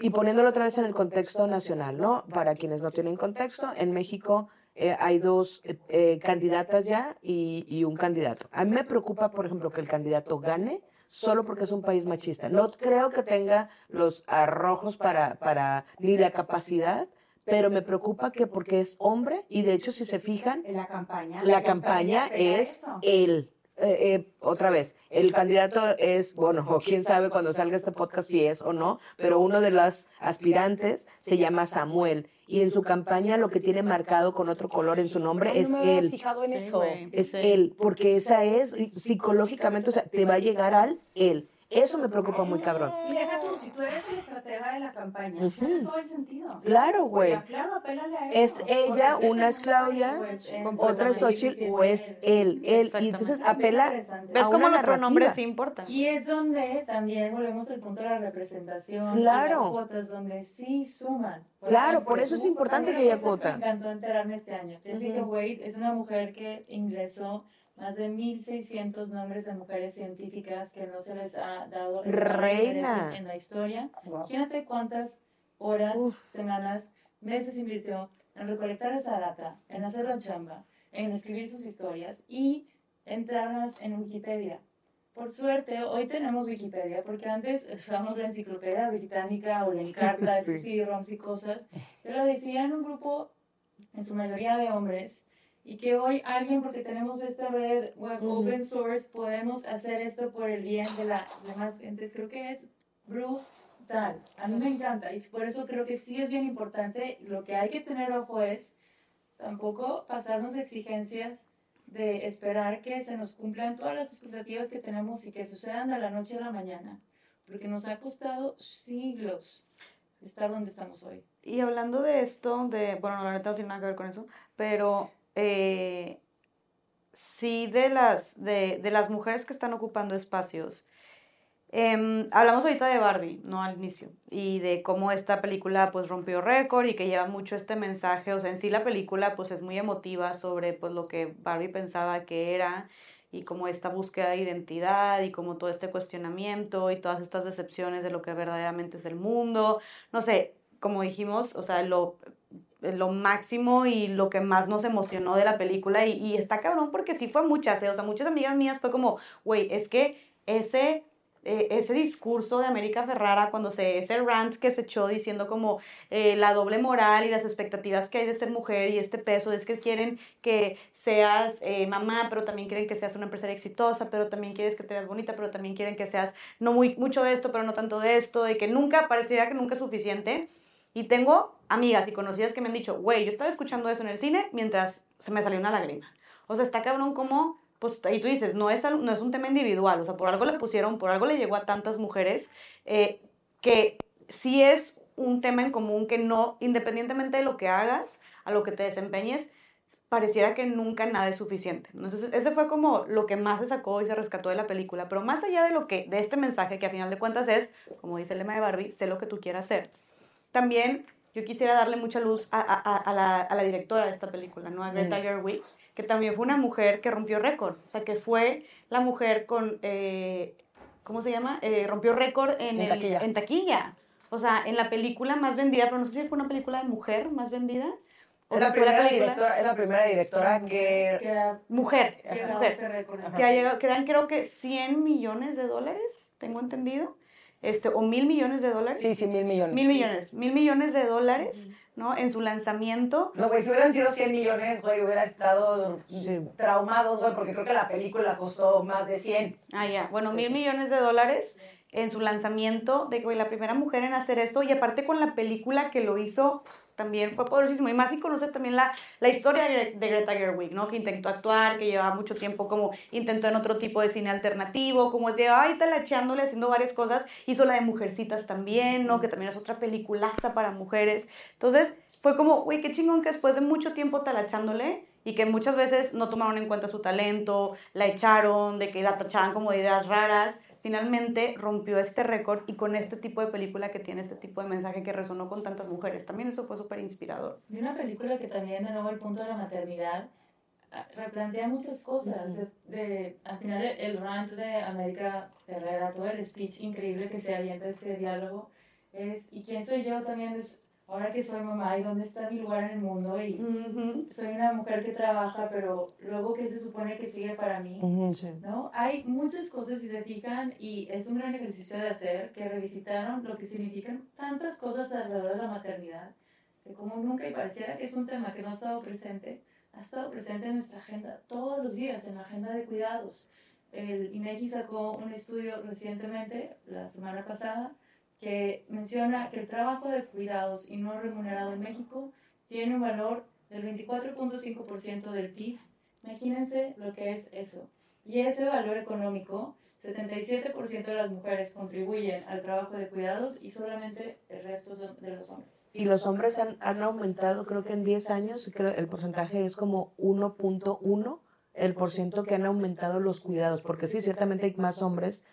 y poniéndolo otra vez en el contexto nacional, ¿no? Para quienes no tienen contexto, en México eh, hay dos eh, eh, candidatas ya y, y un candidato. A mí me preocupa, por ejemplo, que el candidato gane solo porque es un país machista. No creo que tenga los arrojos para, para ni la capacidad, pero me preocupa que porque es hombre, y de hecho si se fijan, En la campaña. la campaña es él. Eh, eh, otra vez, el candidato es, bueno, o quién sabe cuando salga este podcast si es o no, pero uno de los aspirantes se llama Samuel y en su campaña lo que tiene marcado con otro color en su nombre Ay, es no me había él. fijado en Sí, eso. Es Sí. él, porque esa es psicológicamente, o sea, te va a llegar al él. Eso me preocupa muy cabrón. Y deja tú, si tú eres el estratega de la campaña, Ujú. hace todo el sentido. Claro, güey. Claro, apélale a Es eso. ella, Porque una es Claudia, es, pues, otra es Xochitl o es él, él. Y entonces apela ¿Ves a cómo los pronombres sí importan? Y es donde también volvemos al punto de la representación. Claro. Y las cuotas donde sí suman. Claro, por eso es uh, importante que haya cuota. Me encantó enterarme este año. Jessica Ujú. Wade es una mujer que ingresó más de 1.600 nombres de mujeres científicas que no se les ha dado el Reina. en la historia. Wow. Imagínate cuántas horas, Uf. semanas, meses invirtió en recolectar esa data, en hacer la chamba, en escribir sus historias y entrarlas en Wikipedia. Por suerte, hoy tenemos Wikipedia, porque antes usábamos la enciclopedia británica o la encarta Sí. Y cosas, pero decían un grupo, en su mayoría de hombres, y que hoy alguien, porque tenemos esta red web Ujú. open source, podemos hacer esto por el bien de la demás gente. Creo que es brutal. A mí me encanta y por eso creo que sí es bien importante. Lo que hay que tener ojo es tampoco pasarnos de exigencias de esperar que se nos cumplan todas las expectativas que tenemos y que sucedan de la noche a la mañana, porque nos ha costado siglos estar donde estamos hoy. Y hablando de esto, de, bueno, la neta no tiene nada que ver con eso, pero eh, sí de las, de, de las mujeres que están ocupando espacios. Em, hablamos ahorita de Barbie, ¿no? Al inicio, y de cómo esta película pues rompió récord y que lleva mucho este mensaje, o sea, en sí la película pues es muy emotiva sobre pues lo que Barbie pensaba que era y como esta búsqueda de identidad y como todo este cuestionamiento y todas estas decepciones de lo que verdaderamente es el mundo, no sé, como dijimos, o sea, lo, lo máximo y lo que más nos emocionó de la película y, y está cabrón porque sí fue muchas, ¿eh? o sea, muchas amigas mías fue como, güey, es que ese eh, ese discurso de América Ferrara, cuando se, ese rant que se echó diciendo como eh, la doble moral y las expectativas que hay de ser mujer y este peso, es que quieren que seas eh, mamá, pero también quieren que seas una empresaria exitosa, pero también quieres que te veas bonita, pero también quieren que seas no muy, mucho de esto, pero no tanto de esto, de que nunca, pareciera que nunca es suficiente. Y tengo amigas y conocidas que me han dicho, güey, yo estaba escuchando eso en el cine mientras se me salió una lágrima. O sea, está cabrón como pues y tú dices, no es, no es un tema individual, o sea, por algo le pusieron, por algo le llegó a tantas mujeres, eh, que sí es un tema en común que no, independientemente de lo que hagas, a lo que te desempeñes, pareciera que nunca nada es suficiente. Entonces, ese fue como lo que más se sacó y se rescató de la película, pero más allá de lo que, de este mensaje que a final de cuentas es, como dice el lema de Barbie, sé lo que tú quieras hacer. También yo quisiera darle mucha luz a, a- a- la, a la directora de esta película, ¿no? A Greta Mm. Gerwig, que también fue una mujer que rompió récord. O sea, que fue la mujer con, eh, ¿cómo se llama? Eh, rompió récord en, En el- taquilla. en taquilla. O sea, en la película más vendida, pero no sé si fue una película de mujer más vendida. O Es sea, la, primera película- directora, es la primera directora que... Que Mujer, llegado a mujer. Que ha llegado, que eran creo que 100 millones de dólares, tengo entendido. Este, o mil millones de dólares. Sí, sí, mil millones. Mil millones, mil millones de dólares, ¿no? En su lanzamiento. No, güey, si hubieran sido 100 millones, güey, hubiera estado traumados, güey, porque creo que la película costó más de 100. Ah, ya. Bueno, mil millones de dólares. En su lanzamiento, de que la primera mujer en hacer eso, y aparte con la película que lo hizo, también fue poderosísimo. Y más si conoces también la, la historia de, de Greta Gerwig, ¿no? Que intentó actuar, que llevaba mucho tiempo como intentó en otro tipo de cine alternativo, como de, ay, talacheándole, haciendo varias cosas. Hizo la de Mujercitas también, ¿no? Que también es otra peliculaza para mujeres. Entonces, fue como, güey, qué chingón que después de mucho tiempo talachándole y que muchas veces no tomaron en cuenta su talento, la echaron, de que la tachaban como de ideas raras finalmente rompió este récord y con este tipo de película que tiene este tipo de mensaje que resonó con tantas mujeres. También eso fue súper inspirador. Y una película que también de nuevo el punto de la maternidad ah, replantea muchas cosas. de, al final el, rant de América Herrera, todo el speech increíble que se avienta este diálogo es ¿y quién soy yo también? Ahora que soy mamá y dónde está mi lugar en el mundo y soy una mujer que trabaja, pero luego qué se supone que sigue para mí, ¿no? Hay muchas cosas si se fijan y es un gran ejercicio de hacer que revisitaron lo que significan tantas cosas alrededor de la maternidad, que como nunca y pareciera que es un tema que no ha estado presente, ha estado presente en nuestra agenda todos los días, en la agenda de cuidados. El INEGI sacó un estudio recientemente, la semana pasada, que menciona que el trabajo de cuidados y no remunerado en México tiene un valor del 24.5% del PIB. Imagínense lo que es eso. Y ese valor económico, 77% de las mujeres contribuyen al trabajo de cuidados y solamente el resto de los hombres. Y los hombres han, han aumentado, creo que en 10 años, creo, el porcentaje es como 1.1 el porcentaje que han aumentado los cuidados, porque sí, ciertamente hay más hombres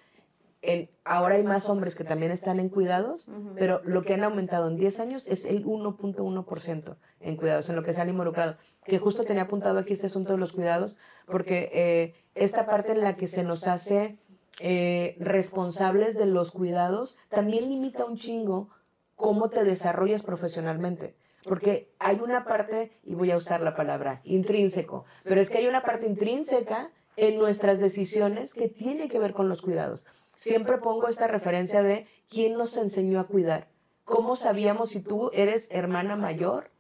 ahora hay más hombres que también están en cuidados, pero lo que han aumentado en 10 años es el 1.1% en cuidados, en lo que se han involucrado. Que justo tenía apuntado aquí este asunto de los cuidados, porque eh, esta parte en la que se nos hace eh, responsables de los cuidados también limita un chingo cómo te desarrollas profesionalmente. Porque hay una parte, y voy a usar la palabra, intrínseco, pero es que hay una parte intrínseca en nuestras decisiones que tiene que ver con los cuidados siempre pongo esta referencia de quién nos enseñó a cuidar. ¿Cómo sabíamos si tú eres hermana mayor?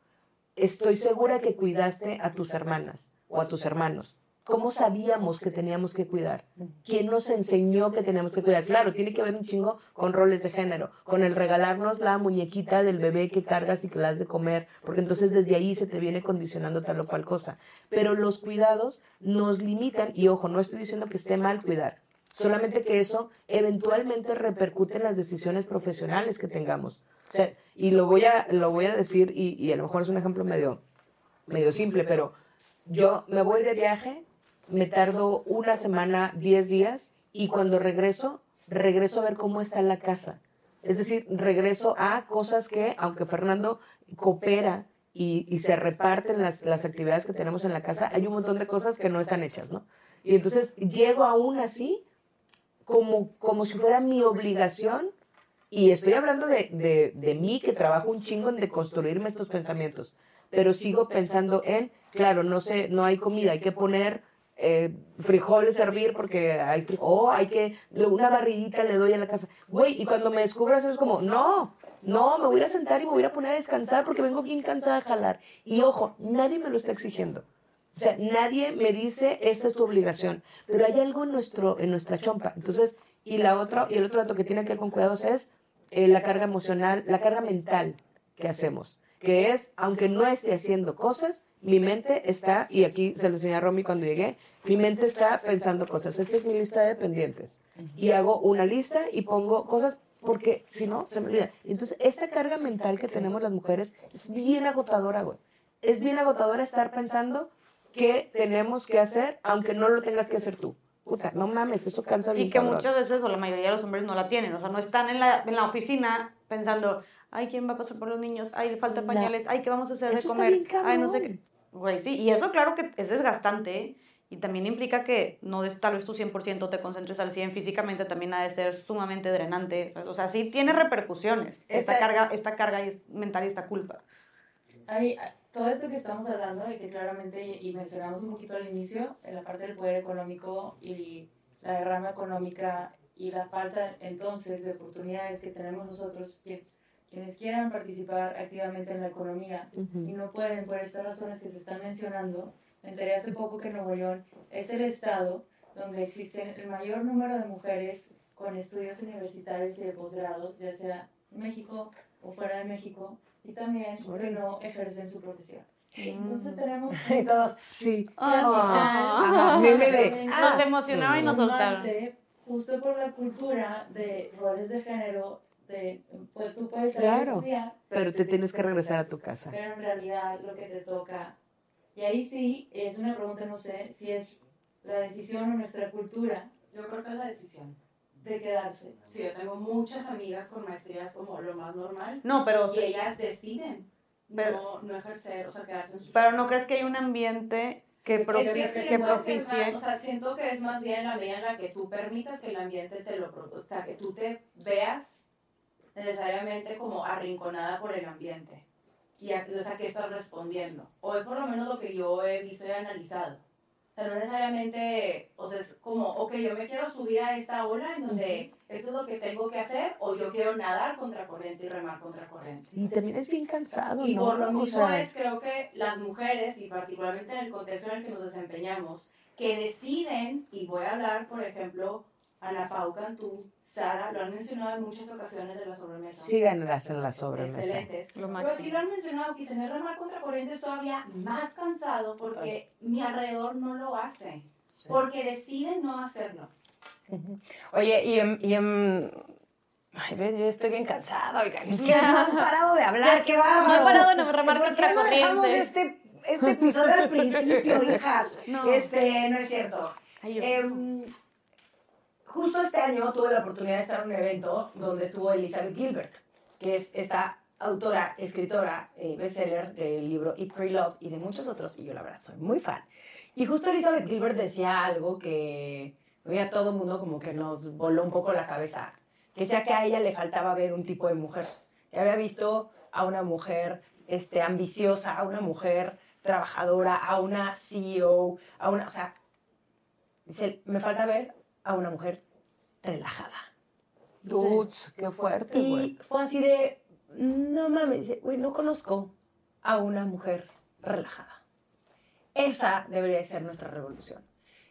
Estoy segura que cuidaste a tus hermanas o a tus hermanos. ¿Cómo sabíamos que teníamos que cuidar? ¿Quién nos enseñó que teníamos que cuidar? Claro, tiene que ver un chingo con roles de género, con el regalarnos la muñequita del bebé que cargas y que la has de comer, porque entonces desde ahí se te viene condicionando tal o cual cosa. Pero los cuidados nos limitan, y ojo, no estoy diciendo que esté mal cuidar, solamente que eso eventualmente repercute en las decisiones profesionales que tengamos. O sea, y lo voy a, lo voy a decir, y, y, a lo mejor es un ejemplo medio, medio simple, pero yo me voy de viaje, me tardo una semana, diez días, y cuando regreso, regreso a ver cómo está la casa. Es decir, regreso a cosas que, aunque Fernando coopera y, y se reparten las, las actividades que tenemos en la casa, hay un montón de cosas que no están hechas, ¿no? Y entonces llego aún así como, como si fuera mi obligación. Y estoy hablando de, de, de mí, que trabajo un chingo en deconstruirme estos pensamientos. Pero sigo pensando en, claro, no sé, no hay comida, hay que poner eh, frijoles servir porque hay frijoles, o hay que, una barridita le doy a la casa. Güey, y cuando me descubro eso es como, no, no, me voy a sentar y me voy a poner a descansar porque vengo bien cansada a jalar. Y ojo, nadie me lo está exigiendo. O sea, nadie me dice, esta es tu obligación, pero hay algo en, nuestro, en nuestra chompa. Entonces, y, la otra, y el otro dato que tiene que ver con cuidados es eh, la carga emocional, la carga mental que hacemos, que es, aunque no esté haciendo cosas, mi mente está, y aquí se lo enseñé a Romy cuando llegué, mi mente está pensando cosas. Esta es mi lista de pendientes. Y hago una lista y pongo cosas porque si no, se me olvida. Entonces, esta carga mental que tenemos las mujeres es bien agotadora, güey. Es bien agotadora estar pensando qué tenemos que hacer, aunque no lo tengas que hacer tú. Puta, no mames, eso cansa bien. Y que muchas veces, o la mayoría de los hombres no la tienen, o sea, no están en la, en la oficina pensando, ay, ¿quién va a pasar por los niños? Ay, le falta pañales, ay, ¿qué vamos a hacer de comer? ay, no sé qué. Güey, sí, y eso claro que es desgastante, ¿eh? Y también implica que no des tal vez tu 100% te concentres al 100 físicamente, también ha de ser sumamente drenante. O sea, sí tiene repercusiones esta, carga, esta carga mental y esta culpa. Hay, todo esto que estamos hablando y que claramente y mencionamos un poquito al inicio, en la parte del poder económico y la derrama económica y la falta entonces de oportunidades que tenemos nosotros, que, quienes quieran participar activamente en la economía y no pueden por estas razones que se están mencionando, me enteré hace poco que Nuevo León es el estado donde existen el mayor número de mujeres con estudios universitarios y de posgrado, ya sea en México o fuera de México, y también que no ejercen su profesión. Entonces tenemos todos, Sí. Ah, de, Nos ah, emocionaba y nos soltaron. justo por la cultura de roles de género, de, pues, tú puedes salir a Claro. estudiar, Pero te tienes que regresar a tu casa. pero en realidad lo que te toca, y ahí sí, es una pregunta, no sé, si es la decisión o nuestra cultura Yo creo que es la decisión. De quedarse. Sí, yo tengo muchas amigas con maestrías como lo más normal No, pero, y ellas deciden Pero- no, no ejercer, o sea, quedarse en sus pero ¿no crees que hay un ambiente que, propicie, que, que que propicie? o sea, siento que es más bien la medida en la que tú permitas que el ambiente te lo o sea, que tú te veas necesariamente como arrinconada por el ambiente. Y a, o sea, ¿qué estás respondiendo? O es por lo menos lo que yo he visto y analizado. O sea, no necesariamente, o sea, es como, ok, yo me quiero subir a esta ola en donde esto es lo que tengo que hacer, o yo quiero nadar contra corriente y remar contra corriente. Y también es bien cansado, Y ¿no? por lo O mismo sea, es, creo que las mujeres, y particularmente en el contexto en el que nos desempeñamos, que deciden, y voy a hablar, por ejemplo, Ana Pau Cantú, Sara, lo han mencionado en muchas ocasiones de la sobremesa. síganlas en la sobremesa. Excelentes. Lo Pero máximo. sí lo han mencionado, que tener remar contra corriente es todavía más cansado porque mi alrededor no lo hace. Sí. Porque deciden no hacerlo. Oye, y en... Y en- Ay, ves, yo estoy bien cansada, oigan. Es que no han parado de hablar, qué bárbaro. No he parado de remar ¿Por contra qué no dejamos corriente? este, este episodio al principio, hijas? No. Este, no es cierto. Ay, yo- Em, justo este año tuve la oportunidad de estar en un evento donde estuvo Elizabeth Gilbert, que es esta autora, escritora, eh, bestseller del libro Eat, Pray, Love y de muchos otros, y yo la verdad soy muy fan. Y justo Elizabeth Gilbert decía algo que a todo mundo como que nos voló un poco la cabeza, que decía que a ella le faltaba ver un tipo de mujer, que había visto a una mujer este, ambiciosa, a una mujer trabajadora, a una CEO, a una, o sea, Dice, me falta ver a una mujer relajada. Dudes, qué fuerte, güey. Y fue así de, no mames, güey, no conozco a una mujer relajada. Esa debería de ser nuestra revolución.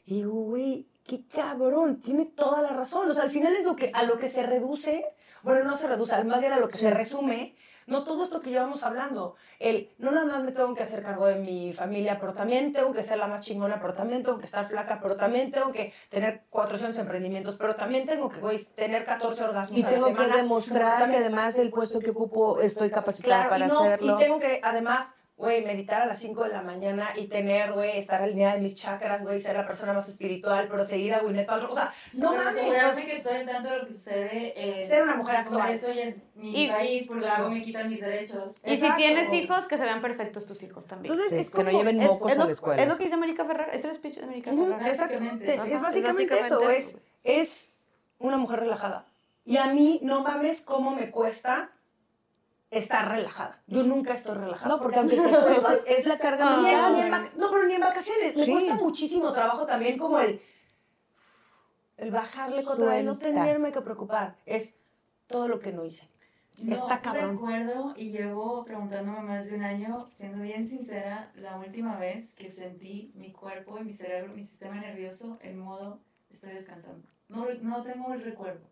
Y digo, güey, qué cabrón, tiene toda la razón. O sea, al final es lo que, a lo que se reduce, bueno, no se reduce, al más bien a lo que se resume, no todo esto que llevamos hablando. El, no nada más me tengo que hacer cargo de mi familia, pero también tengo que ser la más chingona, pero también tengo que estar flaca, pero también tengo que tener 400 emprendimientos, pero también tengo que, tener 14 orgasmos Y a la tengo que semana. demostrar que además el puesto que ocupo estoy capacitada Claro, para y, no, hacerlo. y tengo que además, güey, meditar a las 5 de la mañana y tener, güey, estar alineada de mis chakras, güey, ser la persona más espiritual, pero seguir a Gwyneth Paltrow. O sea, no Pero mames. asegurarme que estoy tanto de lo que sucede eh, Ser una mujer en actual. Congreso y en mi Y- país, porque claro. luego me quitan mis derechos. Y si Exacto. tienes hijos, que se vean perfectos tus hijos también. Entonces, Sí, es que no como- lleven es, mocos es a lo, la escuela. es lo que dice América Ferrer, es el speech de América Ferrer. Exactamente. Ajá, Es es básicamente eso, básicamente es, eso. es una mujer relajada. Y a mí, no mames cómo me cuesta estar relajada. Yo nunca estoy relajada. No, porque aunque te es la carga mental. no, pero ni en vacaciones. Me Sí. cuesta muchísimo trabajo también como el, el bajarle contra el no tenerme que preocupar. Es todo lo que no hice. Está cabrón. recuerdo y llevo preguntándome más de un año, siendo bien sincera, la última vez que sentí mi cuerpo y mi cerebro, mi sistema nervioso en modo estoy descansando. No, no tengo el recuerdo.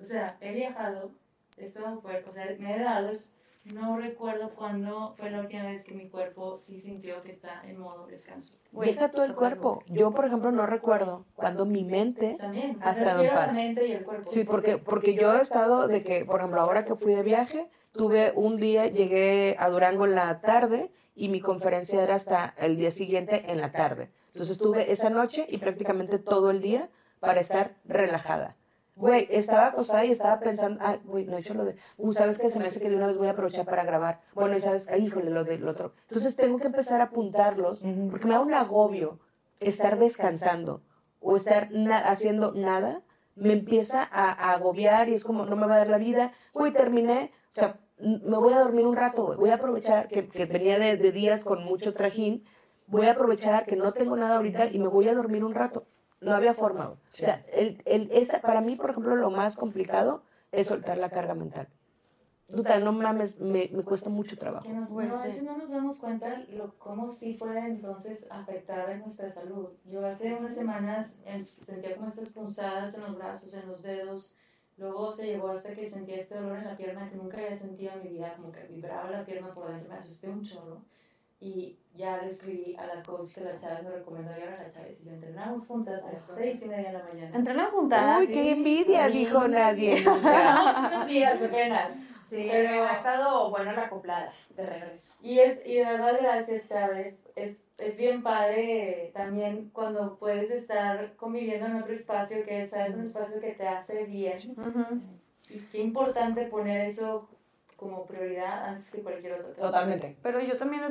O sea, he viajado, he estado fuerte, o sea, me he dado, no recuerdo cuándo fue la última vez que mi cuerpo sí sintió que está en modo descanso. Deja todo el cuerpo. Yo, por ejemplo, no recuerdo cuando mi mente También, Ha estado en a la paz. mente y el cuerpo. Sí, porque, porque yo he estado de que, por ejemplo, ahora que fui de viaje, tuve un día, llegué a Durango en la tarde y mi conferencia era hasta el día siguiente en la tarde. Entonces tuve esa noche y prácticamente todo el día para estar relajada. Güey, estaba acostada y estaba pensando, ay, güey, no he hecho lo de, uh, ¿sabes qué? Se me hace que de una vez voy a aprovechar para grabar. Bueno, y sabes, ay, híjole, lo del otro. Entonces tengo que empezar a apuntarlos porque me da un agobio estar descansando o estar na- haciendo nada, me empieza a, a agobiar y es como, no me va a dar la vida. Güey, terminé, o sea, me voy a dormir un rato, voy a aprovechar que, que venía de, de días con mucho trajín, voy a aprovechar que no tengo nada ahorita y me voy a dormir un rato. No había forma. O sea, el, el, esa, para mí, por ejemplo, lo más complicado es soltar la carga mental. Total, no mames, me, me cuesta mucho trabajo. Que nos- no, a veces no nos damos cuenta lo, cómo sí puede entonces afectar a nuestra salud. Yo hace unas semanas sentía como estas punzadas en los brazos, en los dedos. Luego se llegó hasta que sentía este dolor en la pierna que nunca había sentido en mi vida, como que vibraba la pierna por dentro, me asusté un chorro. Y ya le escribí a la coach que la Chávez me recomendó y ahora la Chávez y lo entrenamos juntas a las seis y media de la mañana. Entrenan juntas. Uy, qué envidia, Sí. dijo nadie. unos días apenas. Sí, Pero- ha estado buena la acoplada de regreso. Y, es, y de verdad, gracias, Chávez. Es, es bien padre también cuando puedes estar conviviendo en otro espacio que sabes un espacio que te hace bien. Y qué importante poner eso como prioridad antes que cualquier otro. tema. Totalmente. Pero yo también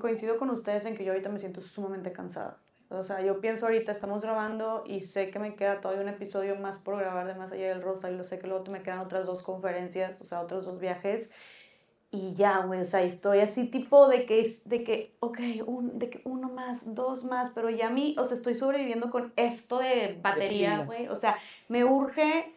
coincido con ustedes en que yo ahorita me siento sumamente cansada. O sea, yo pienso ahorita, estamos grabando y sé que me queda todavía un episodio más por grabar de Más Allá del Rosa y lo sé que luego me quedan otras dos conferencias, o sea, otros dos viajes. Y ya, güey, o sea, estoy así tipo de que, es- de que, ok, un, de que uno más, dos más, pero ya a mí, o sea, estoy sobreviviendo con esto de batería, güey. O sea, me urge,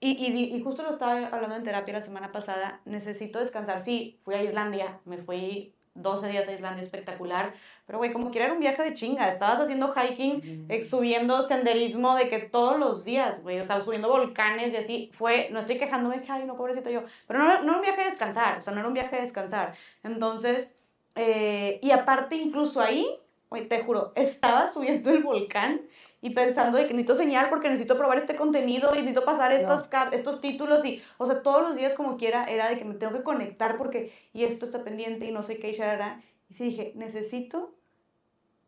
y, y, y justo lo estaba hablando en terapia la semana pasada, necesito descansar. Sí, fui a Islandia, me fui 12 días a Islandia, espectacular, pero güey, como quiera era un viaje de chinga, estabas haciendo hiking, eh, subiendo senderismo de que todos los días, güey, o sea, subiendo volcanes y así, fue, no estoy quejándome, que, ay, no, pobrecito yo, pero no, no era un viaje de descansar, o sea, no era un viaje de descansar. Entonces, eh, y aparte incluso ahí, güey, te juro, estaba subiendo el volcán y pensando de que necesito señal porque necesito probar este contenido y necesito pasar estos, cap- estos títulos y, o sea, todos los días como quiera era de que me tengo que conectar porque, y esto está pendiente y no sé qué, y sharara. Y sí dije, necesito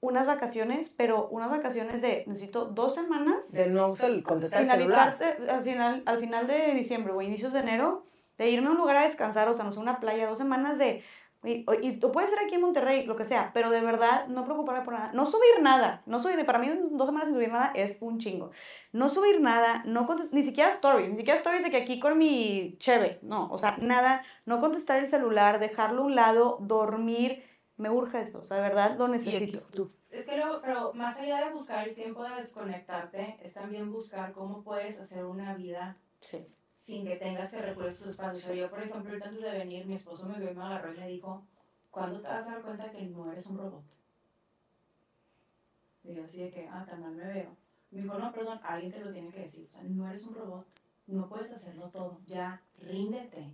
unas vacaciones, pero unas vacaciones de, necesito dos semanas De no contestar el celular. al final, al final de diciembre o inicios de enero, de irme a un lugar a descansar, o sea, no sé, una playa, dos semanas de... Y, y tú puedes ser aquí en Monterrey, lo que sea, pero de verdad no preocuparme por nada. No subir nada, no subir, para mí dos semanas sin subir nada es un chingo. No subir nada, no contestar, ni siquiera stories, ni siquiera stories de que aquí con mi cheve, no, o sea, nada, no contestar el celular, dejarlo a un lado, dormir, me urge eso, o sea, de verdad lo aquí necesito. tú. Es que luego, pero más allá de buscar el tiempo de desconectarte, es también buscar cómo puedes hacer una vida Sí. Sin que tengas que recurrir a estos espacios. O sea, yo, por ejemplo, antes de venir, mi esposo me vio y me agarró y me dijo, ¿cuándo te vas a dar cuenta que no eres un robot? Y yo así de que, ah, tan mal me veo. Me dijo, no, perdón, alguien te lo tiene que decir. O sea, no eres un robot, no puedes hacerlo todo, ya, ríndete.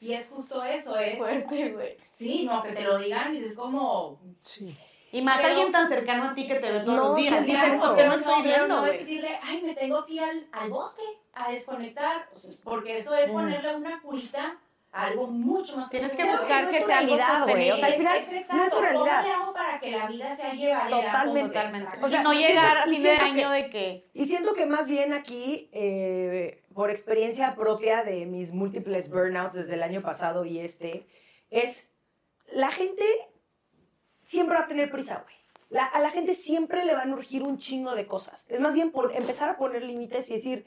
Y es justo eso, es... Fuerte, güey. Sí, no, que te lo digan y es como... Sí. Y más Pero- alguien tan cercano a ti que te ve todos No, los días. sí, Dices, claro. pues que no no, estoy viendo, no es decirle, ay, me tengo que ir al, al bosque a desconectar, porque eso es Mm. ponerle una curita a algo mucho más Tienes que buscar que sea algo güey. O sea, al sostenible. final Es- es no es tu exacto. realidad. ¿Cómo le hago para que la vida sea llevadera? Totalmente. Totalmente. O sea, sea, no llegar a y fin de año que- de que... Y siento que más bien aquí, eh, por experiencia propia de mis múltiples burnouts desde el año pasado y este, es la gente siempre va a tener prisa, güey. La- a la gente siempre le van a urgir un chingo de cosas. Es más bien por empezar a poner límites y decir,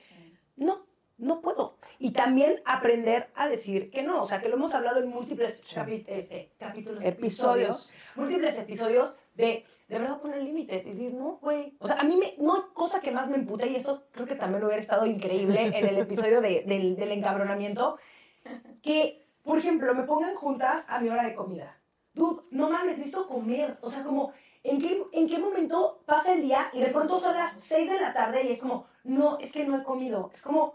no, no puedo. Y también aprender a decir que no. O sea, que lo hemos hablado en múltiples este, capítulos, Episodios. múltiples episodios de de verdad poner límites y decir, no, güey. O sea, a mí me, no hay cosa que más me empute y eso creo que también hubiera estado increíble en el episodio de- del, del encabronamiento. Que, por ejemplo, me pongan juntas a mi hora de comida. Dude, no mames, necesito comer. O sea, como, ¿en qué, ¿en qué momento pasa el día y de pronto son las 6 de la tarde y es como, no, es que no he comido? Es como,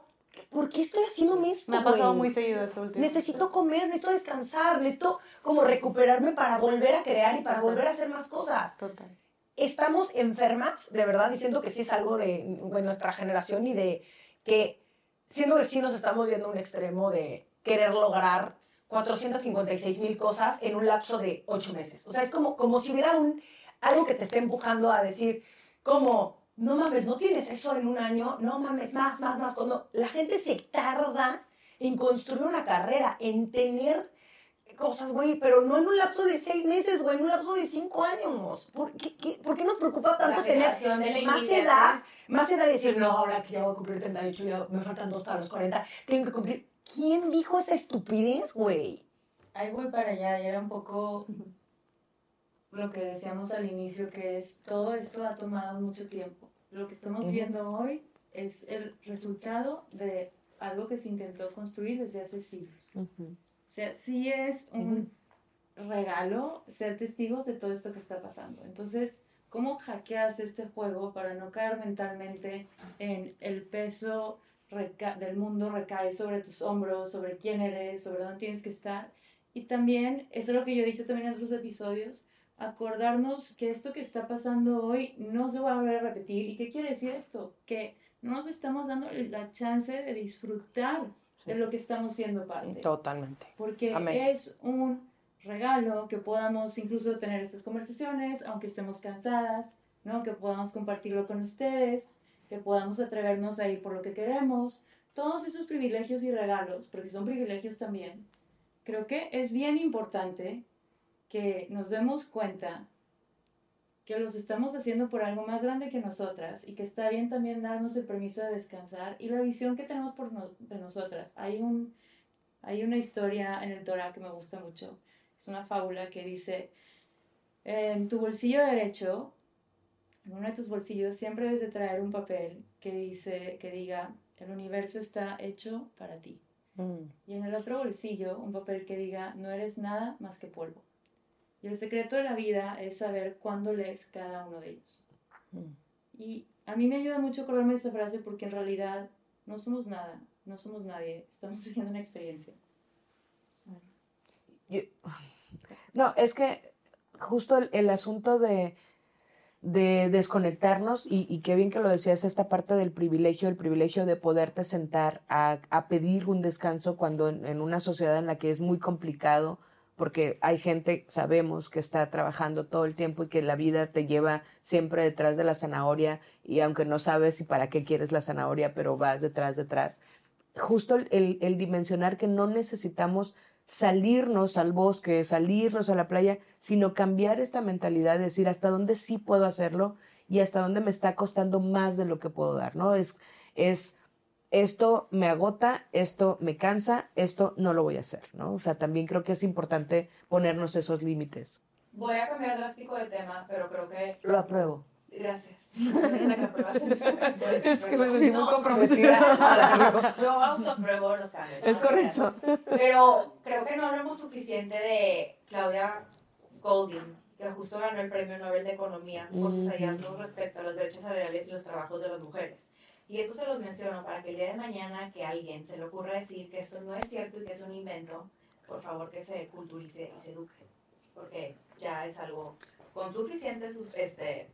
¿por qué estoy haciéndome esto? Me ha pasado güey? muy seguido eso último. Necesito comer, necesito descansar, necesito como recuperarme para volver a crear y para volver a hacer más cosas. Total. Estamos enfermas, de verdad, diciendo que sí es algo de, de nuestra generación y de que, siendo que sí nos estamos viendo a un extremo de querer lograr 456 mil cosas en un lapso de ocho meses. O sea, es como, como si hubiera un, algo que te esté empujando a decir, como, no mames, no tienes eso en un año, no mames, más, más, más. Cuando la gente se tarda en construir una carrera, en tener cosas, güey, pero no en un lapso de seis meses, güey, en un lapso de cinco años. ¿Por qué, qué- por qué nos preocupa tanto tener de más edad, más edad y decir, no, ahora que ya voy a cumplir 38, ya me faltan dos para los 40, tengo que cumplir. ¿Quién dijo esa estupidez, güey? Ahí voy para allá era un poco lo que decíamos al inicio, que es todo esto ha tomado mucho tiempo. Lo que estamos Ujú. viendo hoy es el resultado de algo que se intentó construir desde hace siglos. O sea, sí es un regalo ser testigos de todo esto que está pasando. Entonces, ¿cómo hackeas este juego para no caer mentalmente en el peso del mundo recae sobre tus hombros, sobre quién eres, sobre dónde tienes que estar? Y también, eso es lo que yo he dicho también en otros episodios, acordarnos que esto que está pasando hoy no se va a volver a repetir. ¿Y qué quiere decir esto? Que no nos estamos dando la chance de disfrutar de lo que estamos siendo parte. Totalmente. Porque es un regalo que podamos incluso tener estas conversaciones, aunque estemos cansadas, ¿no? Que podamos compartirlo con ustedes, que podamos atrevernos a ir por lo que queremos. Todos esos privilegios y regalos, porque son privilegios también, creo que es bien importante que nos demos cuenta que los estamos haciendo por algo más grande que nosotras y que está bien también darnos el permiso de descansar y la visión que tenemos por de nosotras. Hay, un, hay una historia en el Torah que me gusta mucho, es una fábula que dice, en tu bolsillo derecho, en uno de tus bolsillos, siempre debes de traer un papel que, dice, que diga, el universo está hecho para ti. Mm. Y en el otro bolsillo, un papel que diga, no eres nada más que polvo. Y el secreto de la vida es saber cuándo lees cada uno de ellos. Mm. Y a mí me ayuda mucho acordarme de esa frase porque en realidad no somos nada, no somos nadie, estamos viviendo una experiencia. no, es que justo el, asunto de, de desconectarnos, y, qué bien que lo decías, esta parte del privilegio, el privilegio de poderte sentar a, a pedir un descanso cuando en, una sociedad en la que es muy complicado porque hay gente, sabemos, que está trabajando todo el tiempo y que la vida te lleva siempre detrás de la zanahoria y aunque no sabes si para qué quieres la zanahoria, pero vas detrás, detrás. Justo el, dimensionar que no necesitamos salirnos al bosque, salirnos a la playa, sino cambiar esta mentalidad, decir hasta dónde sí puedo hacerlo y hasta dónde me está costando más de lo que puedo dar, ¿no? Es, es esto me agota, esto me cansa, esto no lo voy a hacer, ¿no? O sea, también creo que es importante ponernos esos límites. Voy a cambiar drástico de tema, pero creo que... Lo apruebo. Gracias. es que me sentí muy comprometida. Yo autoapruebo los cambios. Es correcto. Pero creo que no hablamos suficiente de Claudia Golding, que justo ganó el Premio Nobel de Economía por sus hallazgos respecto a las brechas salariales y los trabajos de las mujeres. Y esto se los menciono para que el día de mañana que alguien se le ocurra decir que esto no es cierto y que es un invento, por favor que se culturice y se eduque, porque ya es algo con suficiente este,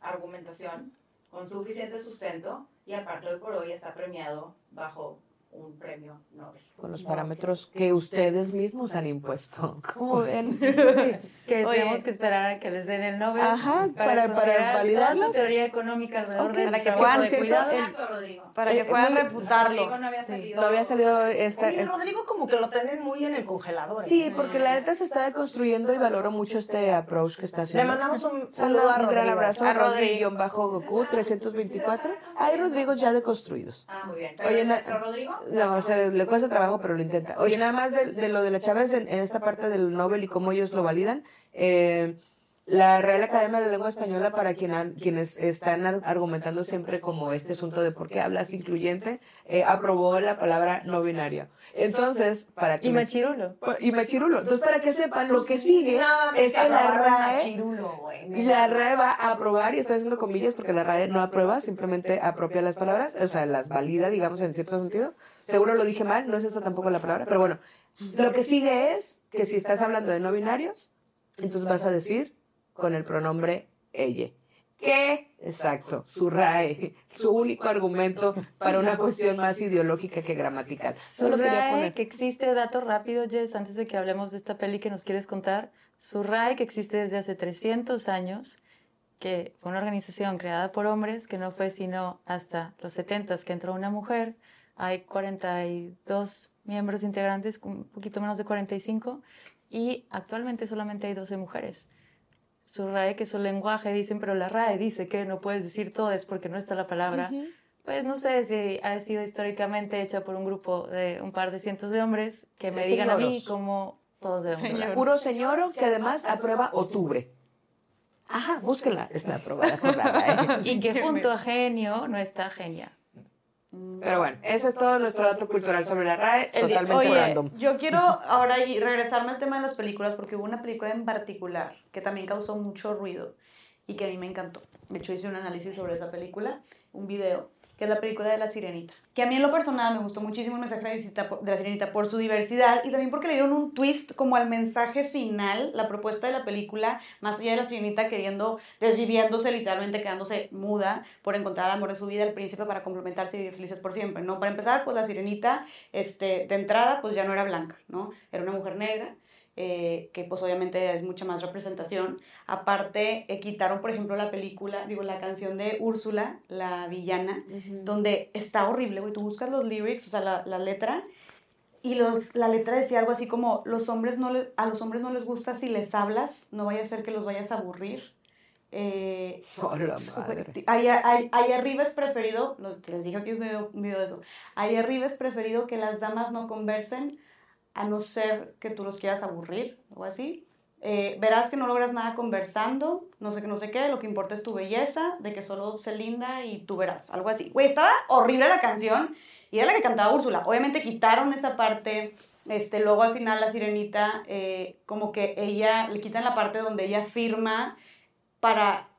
argumentación, con suficiente sustento y aparte hoy por hoy está premiado bajo un premio Nobel. Con los parámetros que ustedes mismos han impuesto. ¿Cómo ven? que tenemos que esperar a que les den el Nobel. Ajá, para, para, validarlo. La teoría económica alrededor okay. de para que puedan, ¿cierto? El, para que puedan refutarlo. Rodrigo no había salido. No había salido esta. Oye, Rodrigo como que lo tienen muy en el congelador. Sí, ¿eh? porque la neta se está deconstruyendo y valoro mucho este approach que está haciendo. Le mandamos un saludo a Un gran abrazo a Rodrigo bajo Goku 324. Hay Rodrigo ya deconstruidos. Ah, muy bien. Oye, Rodrigo? No, o sea, le cuesta trabajo, pero lo intenta. Oye, nada más de, lo de la Chávez en, en, esta parte del Nobel y cómo ellos lo validan. Eh, la Real Academia de la Lengua Española, para quien quienes están argumentando siempre como este asunto de por qué hablas incluyente, eh, aprobó la palabra no binaria. Entonces, para que... Y machirulo. Y machirulo. Entonces, para que sepan, lo que sigue es que la RAE... La RAE va a aprobar, y estoy haciendo comillas porque la RAE no aprueba, simplemente apropia las palabras, o sea, las valida, digamos, en cierto sentido. Seguro lo dije mal, no es esa tampoco la palabra, pero bueno. Lo que sigue es que si estás hablando de no binarios, entonces vas a decir con el pronombre ella. ¿Qué? Exacto, su RAE, su único argumento para una cuestión más ideológica que gramatical. Solo quería poner que existe, dato rápido, Jess, antes de que hablemos de esta peli que nos quieres contar, su RAE que existe desde hace 300 años, que fue una organización creada por hombres, que no fue sino hasta los 70 que entró una mujer, hay 42 miembros integrantes, un poquito menos de 45, y actualmente solamente hay 12 mujeres su RAE, que su lenguaje, dicen, pero la RAE dice que no puedes decir todo es porque no está la palabra. Pues no sé si ha sido históricamente hecha por un grupo de un par de cientos de hombres que me digan a mí cómo todos debemos hablar. Puro señoro que además aprueba octubre. Ajá, búsquela. Está aprobada por la RAE. y que junto a genio no está genia. Pero bueno, ese es todo nuestro dato cultural sobre la RAE, El totalmente Oye, random. Yo quiero ahora y regresarme al tema de las películas porque hubo una película en particular que también causó mucho ruido y que a mí me encantó. De hecho, hice un análisis sobre esa película, un video, que es la película de La Sirenita. Que a mí en lo personal me gustó muchísimo el mensaje de la, Sirenita por su diversidad y también porque le dieron un twist como al mensaje final, la propuesta de la película, más allá de la Sirenita queriendo, desviviéndose, literalmente quedándose muda por encontrar el amor de su vida, el príncipe para complementarse y vivir felices por siempre, ¿no? Para empezar, pues la Sirenita, este, de entrada, pues ya no era blanca, ¿no? Era una mujer negra, eh, que pues obviamente es mucha más representación. Aparte, eh, quitaron, por ejemplo, la película, digo, la canción de Úrsula, la villana, donde está horrible, güey. Tú buscas los lyrics, o sea, la, la letra, y los, la letra decía algo así como, los hombres no le- a los hombres no les gusta si les hablas, no vaya a ser que los vayas a aburrir. Eh, Oh, la madre. ahí, ahí- ahí arriba es preferido, los- les dije que un video, un video de eso, ahí arriba es preferido que las damas no conversen a no ser que tú los quieras aburrir o así. Eh, verás que no logras nada conversando, no sé qué, no sé qué, lo que importa es tu belleza, de que solo sé linda y tú verás, algo así. Güey, estaba horrible la canción y era la que cantaba Úrsula. Obviamente quitaron esa parte, este, luego al final la sirenita, eh, como que ella, le quitan la parte donde ella firma para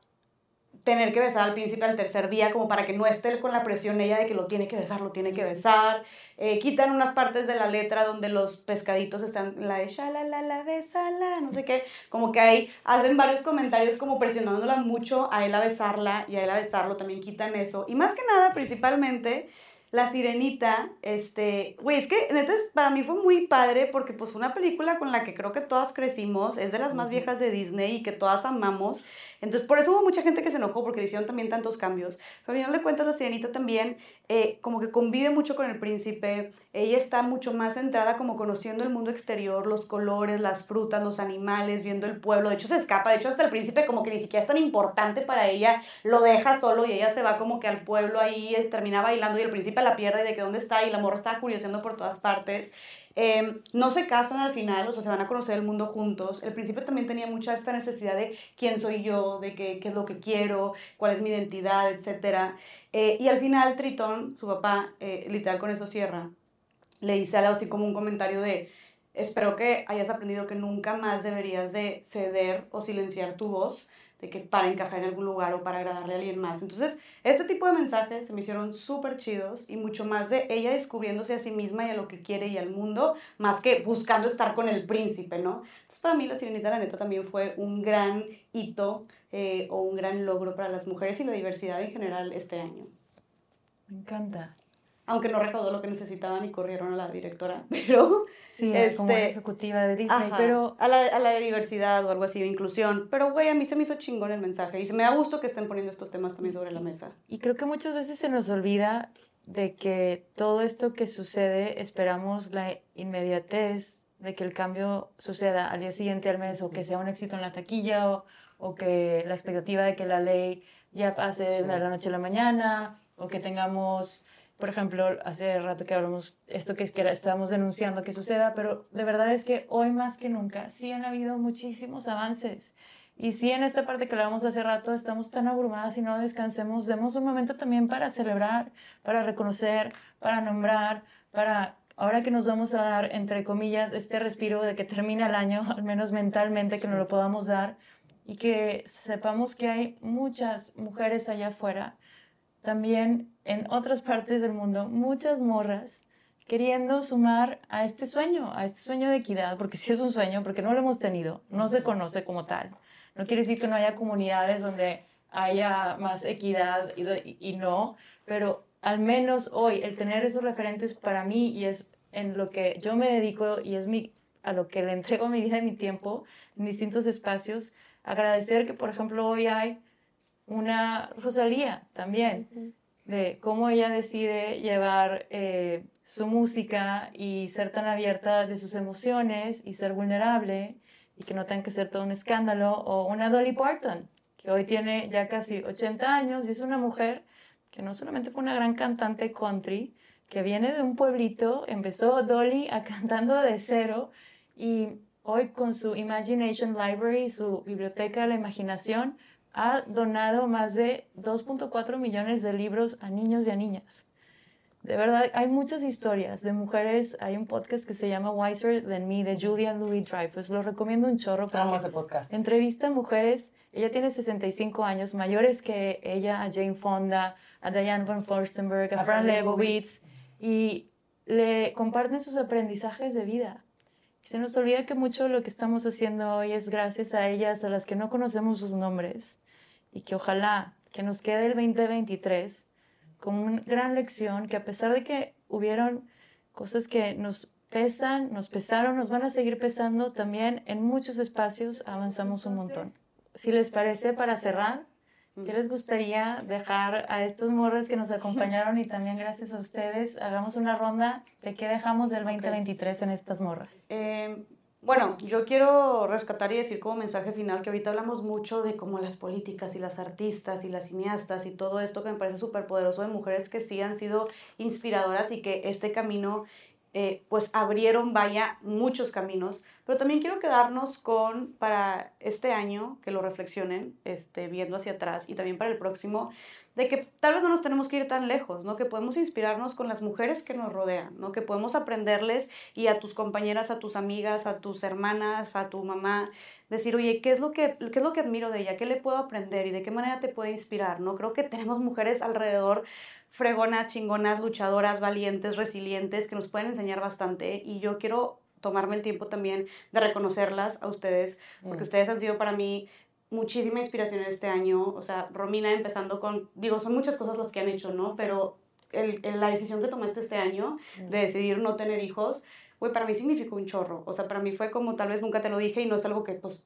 tener que besar al príncipe al tercer día, como para que no esté con la presión ella de que lo tiene que besar, lo tiene que besar. Eh, quitan unas partes de la letra donde los pescaditos están, la de la la besala, no sé qué, como que ahí hacen varios comentarios como presionándola mucho a él a besarla y a él a besarlo, también quitan eso. Y más que nada, principalmente, la sirenita, este, güey, es que neta para mí fue muy padre porque pues fue una película con la que creo que todas crecimos, es de las más viejas de Disney y que todas amamos. Entonces, por eso hubo mucha gente que se enojó porque le hicieron también tantos cambios. Pero al final de cuentas, la sirenita también eh, como que convive mucho con el príncipe. Ella está mucho más centrada como conociendo el mundo exterior, los colores, las frutas, los animales, viendo el pueblo. De hecho, se escapa. De hecho, hasta el príncipe como que ni siquiera es tan importante para ella. Lo deja solo y ella se va como que al pueblo ahí, eh, termina bailando y el príncipe la pierde de que dónde está y la morra está curioseando por todas partes. Eh, no se casan al final, o sea, se van a conocer el mundo juntos. El príncipe también tenía mucha esta necesidad de quién soy yo, de qué, qué es lo que quiero, cuál es mi identidad, etc. Eh, y al final Tritón, su papá, eh, literal con eso cierra, le dice algo así como un comentario de, espero que hayas aprendido que nunca más deberías de ceder o silenciar tu voz, de que para encajar en algún lugar o para agradarle a alguien más. Entonces, este tipo de mensajes se me hicieron súper chidos y mucho más de ella descubriéndose a sí misma y a lo que quiere y al mundo, más que buscando estar con el príncipe, ¿no? Entonces, para mí, La Sirenita, la neta, también fue un gran hito eh, o un gran logro para las mujeres y la diversidad en general este año. Me encanta. Aunque no recaudó lo que necesitaban y corrieron a la directora, pero... Sí, Este, como ejecutiva de Disney, Ajá, pero a la, a la de diversidad o algo así, de inclusión. Pero, güey, a mí se me hizo chingón el mensaje y se me da gusto que estén poniendo estos temas también sobre la mesa. Y creo que muchas veces se nos olvida de que todo esto que sucede, esperamos la inmediatez de que el cambio suceda al día siguiente al mes o que sea un éxito en la taquilla o, o que la expectativa de que la ley ya pase de la noche a la mañana o que tengamos, por ejemplo, hace rato que hablamos esto que es que estábamos denunciando que suceda, pero de verdad es que hoy más que nunca sí han habido muchísimos avances. Y sí, en esta parte que hablábamos hace rato, estamos tan abrumadas y no descansemos, demos un momento también para celebrar, para reconocer, para nombrar, para, ahora que nos vamos a dar, entre comillas, este respiro de que termina el año, al menos mentalmente, que nos lo podamos dar y que sepamos que hay muchas mujeres allá afuera, también en otras partes del mundo, muchas morras queriendo sumar a este sueño, a este sueño de equidad, porque sí es un sueño, porque no lo hemos tenido, no se conoce como tal. No quiere decir que no haya comunidades donde haya más equidad y, no, pero al menos hoy el tener esos referentes para mí y es en lo que yo me dedico y es mi, a lo que le entrego mi vida y mi tiempo en distintos espacios, agradecer que por ejemplo hoy hay una Rosalía también, de cómo ella decide llevar eh, su música y ser tan abierta de sus emociones y ser vulnerable y que no tenga que ser todo un escándalo, o una Dolly Parton, que hoy tiene ya casi 80 años y es una mujer que no solamente fue una gran cantante country, que viene de un pueblito, empezó Dolly a cantando de cero y hoy con su Imagination Library, su biblioteca de la imaginación, ha donado más de 2.4 millones de libros a niños y a niñas. De verdad, hay muchas historias de mujeres. Hay un podcast que se llama Wiser Than Me de Julia Louis Dreyfus. Lo recomiendo un chorro. Amo ese podcast. Entrevista a mujeres. Ella tiene 65 años, mayores que ella, a Jane Fonda, a Diane von Furstenberg, a, A Fran Lebowitz. Y le comparten sus aprendizajes de vida. Se nos olvida que mucho de lo que estamos haciendo hoy es gracias a ellas, a las que no conocemos sus nombres. Y que ojalá que nos quede el 2023 como una gran lección que a pesar de que hubieron cosas que nos pesan, nos pesaron, nos van a seguir pesando, también en muchos espacios avanzamos un montón. Si les parece, para cerrar, ¿qué les gustaría dejar a estos morros que nos acompañaron y también gracias a ustedes? Hagamos una ronda de qué dejamos del 2023 en estas morras. Eh, bueno, yo quiero rescatar y decir como mensaje final que ahorita hablamos mucho de como las políticas y las artistas y las cineastas y todo esto que me parece súper poderoso de mujeres que sí han sido inspiradoras y que este camino eh, pues abrieron, vaya, muchos caminos. Pero también quiero quedarnos con, para este año, que lo reflexionen, este, viendo hacia atrás y también para el próximo, de que tal vez no nos tenemos que ir tan lejos, ¿no? Que podemos inspirarnos con las mujeres que nos rodean, ¿no? Que podemos aprenderles y a tus compañeras, a tus amigas, a tus hermanas, a tu mamá, decir, oye, ¿qué es lo que, qué es lo que admiro de ella? ¿Qué le puedo aprender? ¿Y de qué manera te puede inspirar? ¿No? Creo que tenemos mujeres alrededor fregonas, chingonas, luchadoras, valientes, resilientes, que nos pueden enseñar bastante y yo quiero tomarme el tiempo también de reconocerlas a ustedes, porque Mm. ustedes han sido para mí muchísima inspiración este año, o sea, Romina empezando con, digo, son muchas cosas las que han hecho, ¿no? Pero el, el- la decisión que tomaste este año de decidir no tener hijos, güey, para mí significó un chorro, o sea, para mí fue como tal vez nunca te lo dije y no es algo que, pues,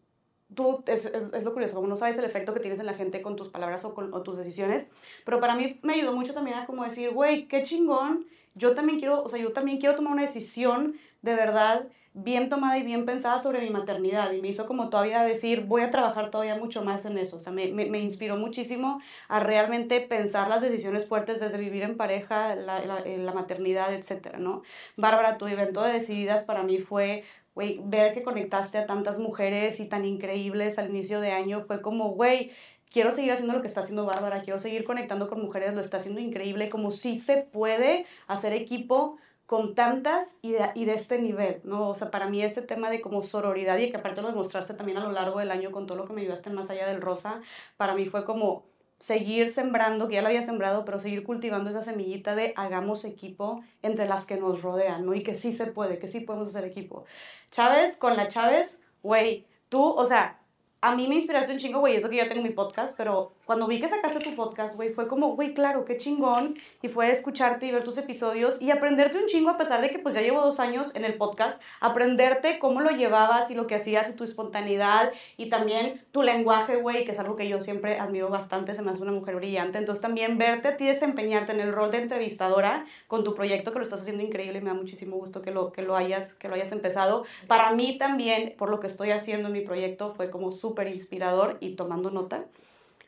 tú, es, es, es lo curioso, como no sabes el efecto que tienes en la gente con tus palabras o con o tus decisiones, pero para mí me ayudó mucho también a como decir, güey, qué chingón, yo también quiero, o sea, yo también quiero tomar una decisión de verdad bien tomada y bien pensada sobre mi maternidad y me hizo como todavía decir, voy a trabajar todavía mucho más en eso, o sea, me, me, inspiró muchísimo a realmente pensar las decisiones fuertes desde vivir en pareja, la, la, eh, la maternidad, etcétera, ¿no? Bárbara, tu evento de Decididas para mí fue, güey, ver que conectaste a tantas mujeres y tan increíbles al inicio de año fue como, güey, quiero seguir haciendo lo que está haciendo Bárbara, quiero seguir conectando con mujeres, lo está haciendo increíble, como si se puede hacer equipo con tantas y de, y de este nivel, ¿no? O sea, para mí este tema de como sororidad y que aparte lo demostraste también a lo largo del año con todo lo que me ayudaste Más Allá del Rosa, para mí fue como seguir sembrando, que ya lo había sembrado, pero seguir cultivando esa semillita de hagamos equipo entre las que nos rodean, ¿no? Y que sí se puede, que sí podemos hacer equipo. Chávez, con la Chávez, güey, tú, o sea, a mí me inspiraste un chingo, güey, eso que yo tengo mi podcast, pero cuando vi que sacaste tu podcast, güey, fue como, güey, claro, qué chingón, y fue escucharte y ver tus episodios y aprenderte un chingo a pesar de que pues ya llevo dos años en el podcast, aprenderte cómo lo llevabas y lo que hacías y tu espontaneidad y también tu lenguaje, güey, que es algo que yo siempre admiro bastante, se me hace una mujer brillante, entonces también verte a ti desempeñarte en el rol de entrevistadora con tu proyecto que lo estás haciendo increíble y me da muchísimo gusto que lo, que lo, hayas, que lo hayas empezado. Para mí también, por lo que estoy haciendo en mi proyecto, fue como súper inspirador y tomando nota.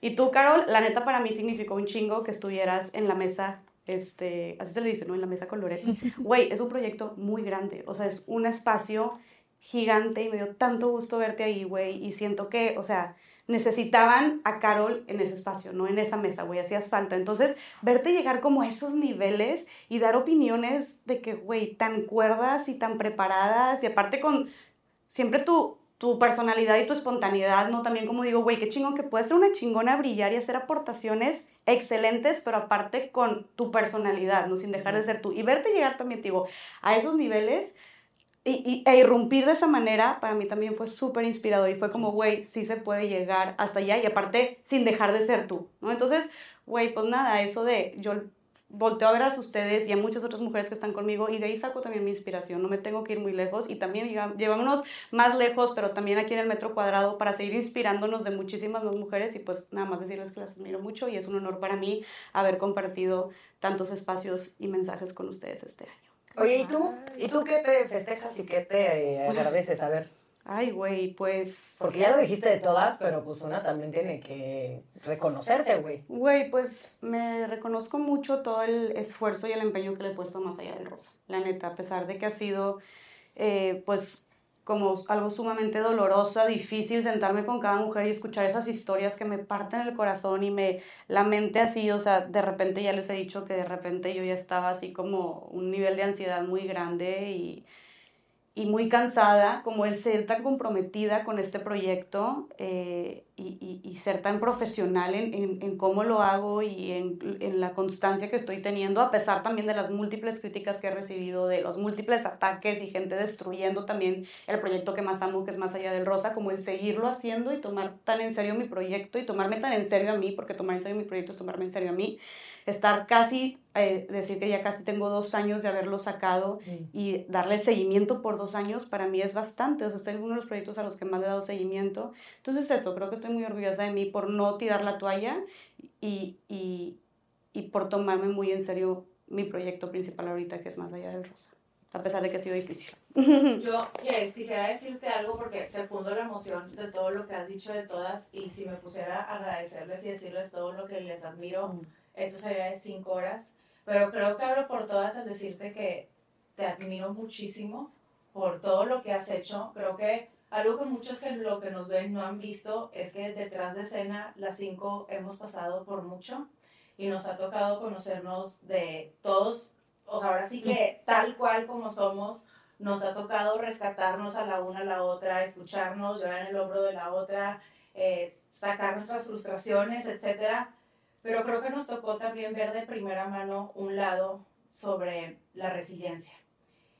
Y tú, Carol, la neta para mí significó un chingo que estuvieras en la mesa, este, así se le dice, ¿no? En la mesa con Loreto. Güey, es un proyecto muy grande, o sea, es un espacio gigante y me dio tanto gusto verte ahí, güey, y siento que, o sea, necesitaban a Carol en ese espacio, no en esa mesa, güey, hacías falta. Entonces, verte llegar como a esos niveles y dar opiniones de que, güey, tan cuerdas y tan preparadas y aparte con siempre tu, tu personalidad y tu espontaneidad, ¿no? También como digo, güey, qué chingón que puedes ser una chingona brillar y hacer aportaciones excelentes, pero aparte con tu personalidad, ¿no? Sin dejar de ser tú. Y verte llegar también, te digo, a esos niveles y, y, e irrumpir de esa manera, para mí también fue súper inspirador y fue como, güey, sí se puede llegar hasta allá y aparte sin dejar de ser tú, ¿no? Entonces, güey, pues nada, eso de, yo volteo a ver a ustedes y a muchas otras mujeres que están conmigo y de ahí saco también mi inspiración, no me tengo que ir muy lejos y también llevámonos más lejos, pero también aquí en el metro cuadrado para seguir inspirándonos de muchísimas más mujeres y pues nada más decirles que las admiro mucho y es un honor para mí haber compartido tantos espacios y mensajes con ustedes este año. Oye, ¿y tú? ¿Y tú qué te festejas y qué te eh, agradeces? A ver. Ay, güey, pues... Porque ya lo dijiste de todas, pero pues una también tiene que reconocerse, güey. Güey, pues me reconozco mucho todo el esfuerzo y el empeño que le he puesto más allá del rosa. La neta, a pesar de que ha sido, eh, pues, como algo sumamente doloroso, difícil sentarme con cada mujer y escuchar esas historias que me parten el corazón y me la mente así, o sea, de repente ya les he dicho que de repente yo ya estaba así como un nivel de ansiedad muy grande y, y muy cansada, como el ser tan comprometida con este proyecto eh, y, y, ser tan profesional en, en, en cómo lo hago y en, en, la constancia que estoy teniendo, a pesar también de las múltiples críticas que he recibido, de los múltiples ataques y gente destruyendo también el proyecto que más amo, que es Más Allá del Rosa, como el seguirlo haciendo y tomar tan en serio mi proyecto y tomarme tan en serio a mí, porque tomar en serio mi proyecto es tomarme en serio a mí, estar casi, eh, decir que ya casi tengo dos años de haberlo sacado y darle seguimiento por dos años, para mí es bastante. O sea, es uno de los proyectos a los que más le he dado seguimiento. Entonces, eso, creo que estoy muy orgullosa de mí por no tirar la toalla y, y, y por tomarme muy en serio mi proyecto principal ahorita, que es Más allá del rosa. A pesar de que ha sido difícil. Yo, Jess, quisiera decirte algo porque se fundó la emoción de todo lo que has dicho de todas y si me pusiera a agradecerles y decirles todo lo que les admiro. Eso sería de cinco horas, pero creo que hablo por todas al decirte que te admiro muchísimo por todo lo que has hecho. Creo que algo que muchos en lo que nos ven no han visto es que detrás de escena las cinco hemos pasado por mucho y nos ha tocado conocernos de todos, o sea, ahora sí que tal cual como somos, nos ha tocado rescatarnos a la una a la otra, escucharnos, llorar en el hombro de la otra, eh, sacar nuestras frustraciones, etcétera pero creo que nos tocó también ver de primera mano un lado sobre la resiliencia.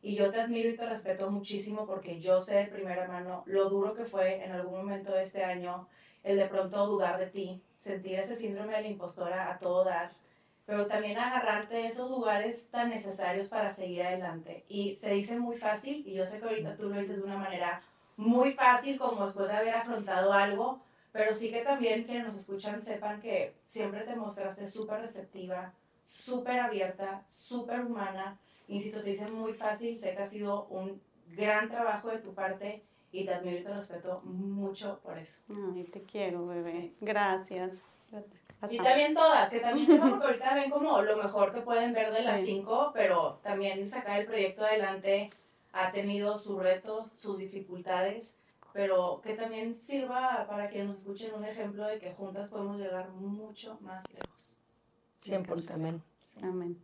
Y yo te admiro y te respeto muchísimo porque yo sé de primera mano lo duro que fue en algún momento de este año el de pronto dudar de ti, sentir ese síndrome de la impostora a todo dar, pero también agarrarte de esos lugares tan necesarios para seguir adelante. Y se dice muy fácil, y yo sé que ahorita tú lo dices de una manera muy fácil, como después de haber afrontado algo, pero sí que también quienes nos escuchan sepan que siempre te mostraste súper receptiva, súper abierta, súper humana. Insisto, se dice muy fácil, sé que ha sido un gran trabajo de tu parte y te admiro y te respeto mucho por eso. Ay, te quiero, bebé. Gracias. Y también todas, que también sepan porque ahorita ven como lo mejor que pueden ver de las cinco, pero también sacar el proyecto adelante ha tenido sus retos, sus dificultades pero que también sirva para que nos escuchen un ejemplo de que juntas podemos llegar mucho más lejos. 100%. Amén. Amén.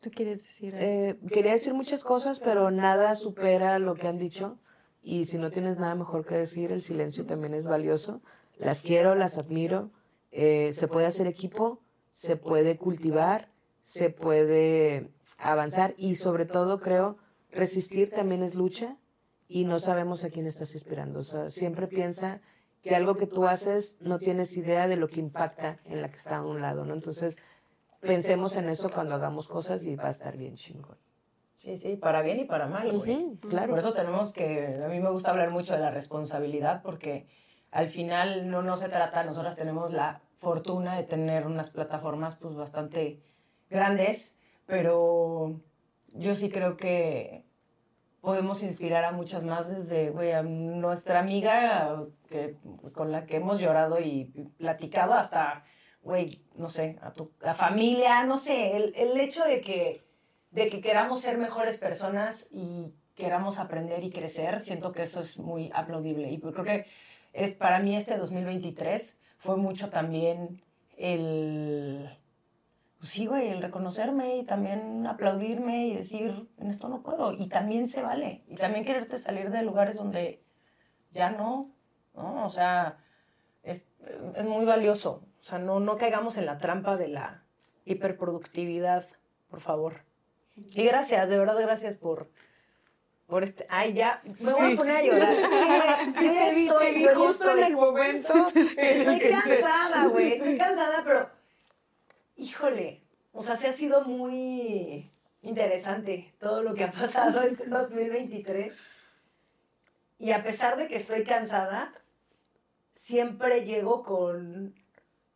¿Tú quieres decir eh, quería decir muchas cosas, pero nada supera lo que han dicho. Y si no tienes nada mejor que decir, el silencio también es valioso. Las quiero, las admiro. Eh, se puede hacer equipo, se puede cultivar, se puede avanzar y sobre todo creo resistir también es lucha y no sabemos a quién estás inspirando. O sea, siempre piensa que algo que tú haces no tienes idea de lo que impacta en la que está a un lado, ¿no? Entonces, pensemos en eso cuando hagamos cosas y va a estar bien chingón. Sí, sí, para bien y para mal, güey. claro. Por eso tenemos que, a mí me gusta hablar mucho de la responsabilidad porque al final no, no se trata, nosotras tenemos la fortuna de tener unas plataformas pues bastante grandes, pero yo sí creo que podemos inspirar a muchas más desde, güey, a nuestra amiga con la que hemos llorado y platicado hasta, güey, no sé, a tu familia, no sé, el, el, hecho de que, de que queramos ser mejores personas y queramos aprender y crecer, siento que eso es muy aplaudible. Y creo que es, para mí este 2023 fue mucho también el pues sí, güey, el reconocerme y también aplaudirme y decir, en esto no puedo. Y también se vale. Y también quererte salir de lugares donde ya no, ¿no? O sea, es, es muy valioso. O sea, no, no caigamos en la trampa de la hiperproductividad, por favor. Y gracias, de verdad, gracias por, por este. Ay, ya, me voy a poner a llorar. Sí, sí, sí estoy, justo en el momento. estoy cansada, güey. Estoy cansada, pero híjole, o sea, se ha sido muy interesante todo lo que ha pasado este 2023. Y a pesar de que estoy cansada, siempre llego con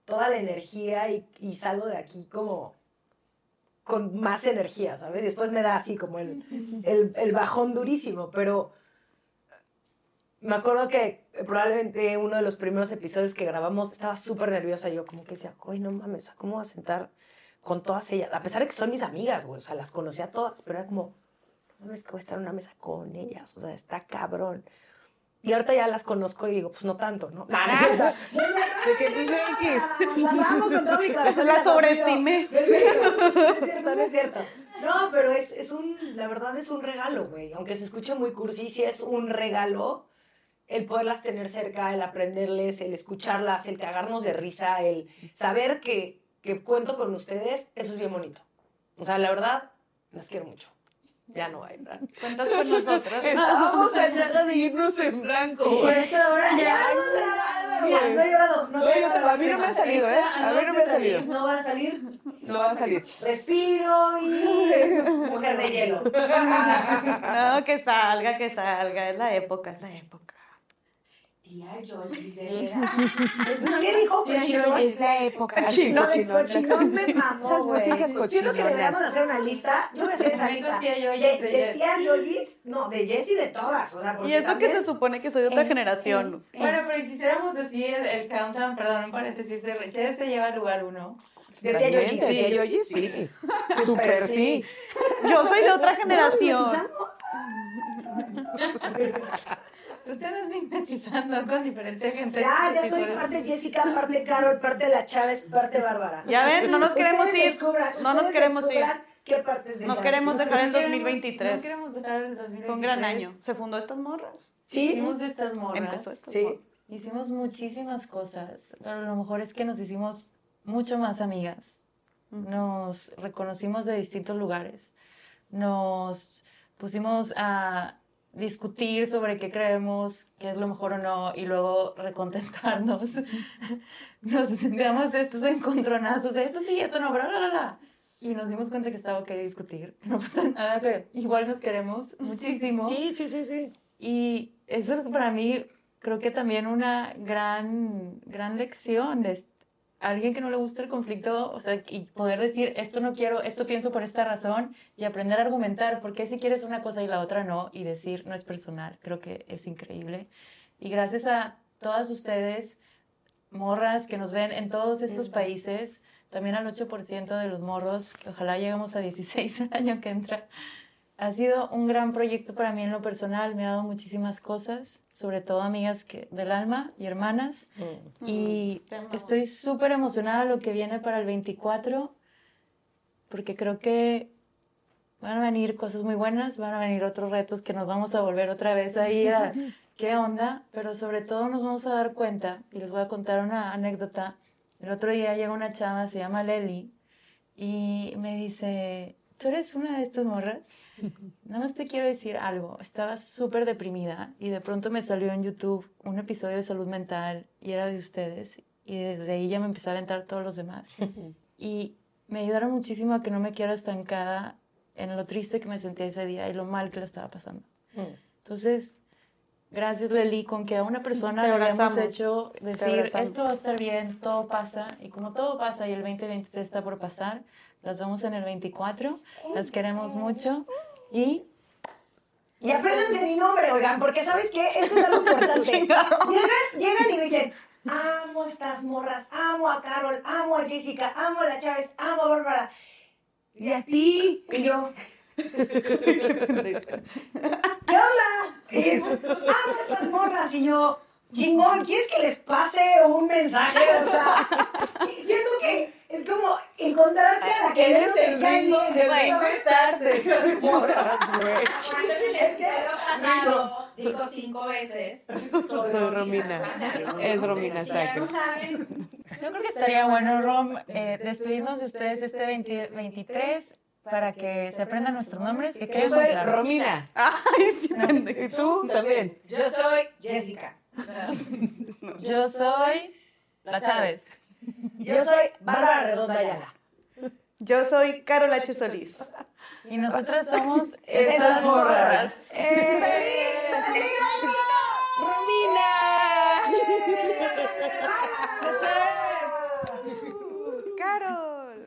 toda la energía y, salgo de aquí como con más energía, ¿sabes? Después me da así como el, el bajón durísimo, pero me acuerdo que probablemente uno de los primeros episodios que grabamos estaba súper nerviosa. Yo como que decía, uy, no mames, ¿cómo voy a sentar con todas ellas? A pesar de que son mis amigas, güey, o sea, las conocía todas, pero era como, no es que voy a estar en una mesa con ellas, o sea, está cabrón. Y ahorita ya las conozco y digo, pues no tanto, ¿no? Cierto. De que pues X. Las amo con todo mi corazón. La las sobreestimé. No es cierto, no es cierto, no es cierto. No, pero es, es un, la verdad es un regalo, güey. Aunque se escuche muy cursi, sí es un regalo el poderlas tener cerca, el aprenderles, el escucharlas, el cagarnos de risa, el saber que, que cuento con ustedes, eso es bien bonito. O sea, la verdad, las quiero mucho. Ya no hay, ¿verdad? Cuentas con nosotros. Estábamos a nada de irnos en blanco. Por esta hora ya. Mira, no he llorado. No, No, yo te- a mí no me ha salido, ¿eh? A mí no me ha salido. No va a salir. No va a salir. Respiro y mujer de hielo. No, que salga, que salga. Es la época, es la época. Tía de. ¿Qué dijo? Tía, Cochinón? yo- Es la época. Cochinón. cochinón me mamó, Esas músicas Siento que deberíamos cochinonas. hacer una lista. Yo a hacer esa lista. tía Yoyis de tías Yoyis, no, de Jess y de todas. O sea, porque Y eso que también- se supone que soy de otra generación. Bueno, pero si hiciéramos así el, el countdown, perdón, un paréntesis, de Jess se lleva al lugar uno. De tía Yoyis. Totalmente, de tía Yoyis, sí. Súper sí. Yo soy de otra generación. Tú te andas mimetizando con diferente gente. Ya, ya soy parte Jessica, parte Carol, parte la Chávez, parte Bárbara. Ya ven, no nos queremos Ustedes ir. descubran, No nos queremos ir. ¿Qué partes de No queremos dejar el No queremos- 2023. No queremos dejar el 2023. Fue un gran año. ¿Se fundó estas morras? Sí, Hicimos estas morras. Empezó estas Sí. morras. Hicimos muchísimas cosas, pero lo mejor es que nos hicimos mucho más amigas. Nos reconocimos de distintos lugares. Nos pusimos a discutir sobre qué creemos, qué es lo mejor o no, y luego recontentarnos. Nos damos estos encontronazos, de esto sí, esto no, bla, bla, bla, bla. Y nos dimos cuenta que estaba ok discutir. No pasa nada, que igual nos queremos muchísimo. sí, sí, sí, sí. Y eso es para mí, creo que también una gran, gran lección de alguien que no le gusta el conflicto, o sea, y poder decir, esto no quiero, esto pienso por esta razón, y aprender a argumentar, porque si quieres una cosa y la otra no, y decir, no es personal, creo que es increíble. Y gracias a todas ustedes, morras que nos ven en todos estos países, también al 8% de los morros, que ojalá lleguemos a 16 el año que entra, ha sido un gran proyecto para mí en lo personal, me ha dado muchísimas cosas, sobre todo amigas que, del alma y hermanas. Y te amamos. estoy súper emocionada de lo que viene para el 24, porque creo que van a venir cosas muy buenas, van a venir otros retos que nos vamos a volver otra vez ahí a qué onda, pero sobre todo nos vamos a dar cuenta, y les voy a contar una anécdota. El otro día llega una chava, se llama Leli, y me dice, ¿tú eres una de estas morras? Nada más te quiero decir algo. Estaba súper deprimida y de pronto me salió en YouTube un episodio de salud mental y era de ustedes. Y desde ahí ya me empecé a aventar todos los demás. Y me ayudaron muchísimo a que no me quedara estancada en lo triste que me sentía ese día y lo mal que la estaba pasando. Entonces, gracias Leli, con que a una persona le hayamos hecho decir, esto va a estar bien, todo pasa, y como todo pasa y el 2023 está por pasar, las vemos en el 24, las queremos mucho y Y apréndanse mi nombre, oigan, porque ¿sabes qué? Esto es algo importante. llegan, llegan y me dicen, amo a estas morras, amo a Carol, amo a Jessica, amo a la Chávez, amo a Bárbara. Y a ti. Y yo, ¿qué onda? Y, amo estas morras. Y yo, chingón, ¿quieres que les pase un mensaje? O sea, siento que es como encontrarte a la que menos te cae bien. güey. estar de esas morras, güey. Es que- pasado dijo cinco veces. Soy Romina. Es Romina Sacre. yo creo que estaría bueno, Rom, eh, despedirnos de ustedes este 20 23 para que se aprendan nuestros nombres, que Yo soy. Romina. Ay, sí, ¿Y tú? También. Yo soy Jessica. Yo soy la Chávez. Yo soy Bárbara Redonda Ayala. Yo soy Carol H. Solís. Y nosotras somos Estas morras. ¡Feliz Carol.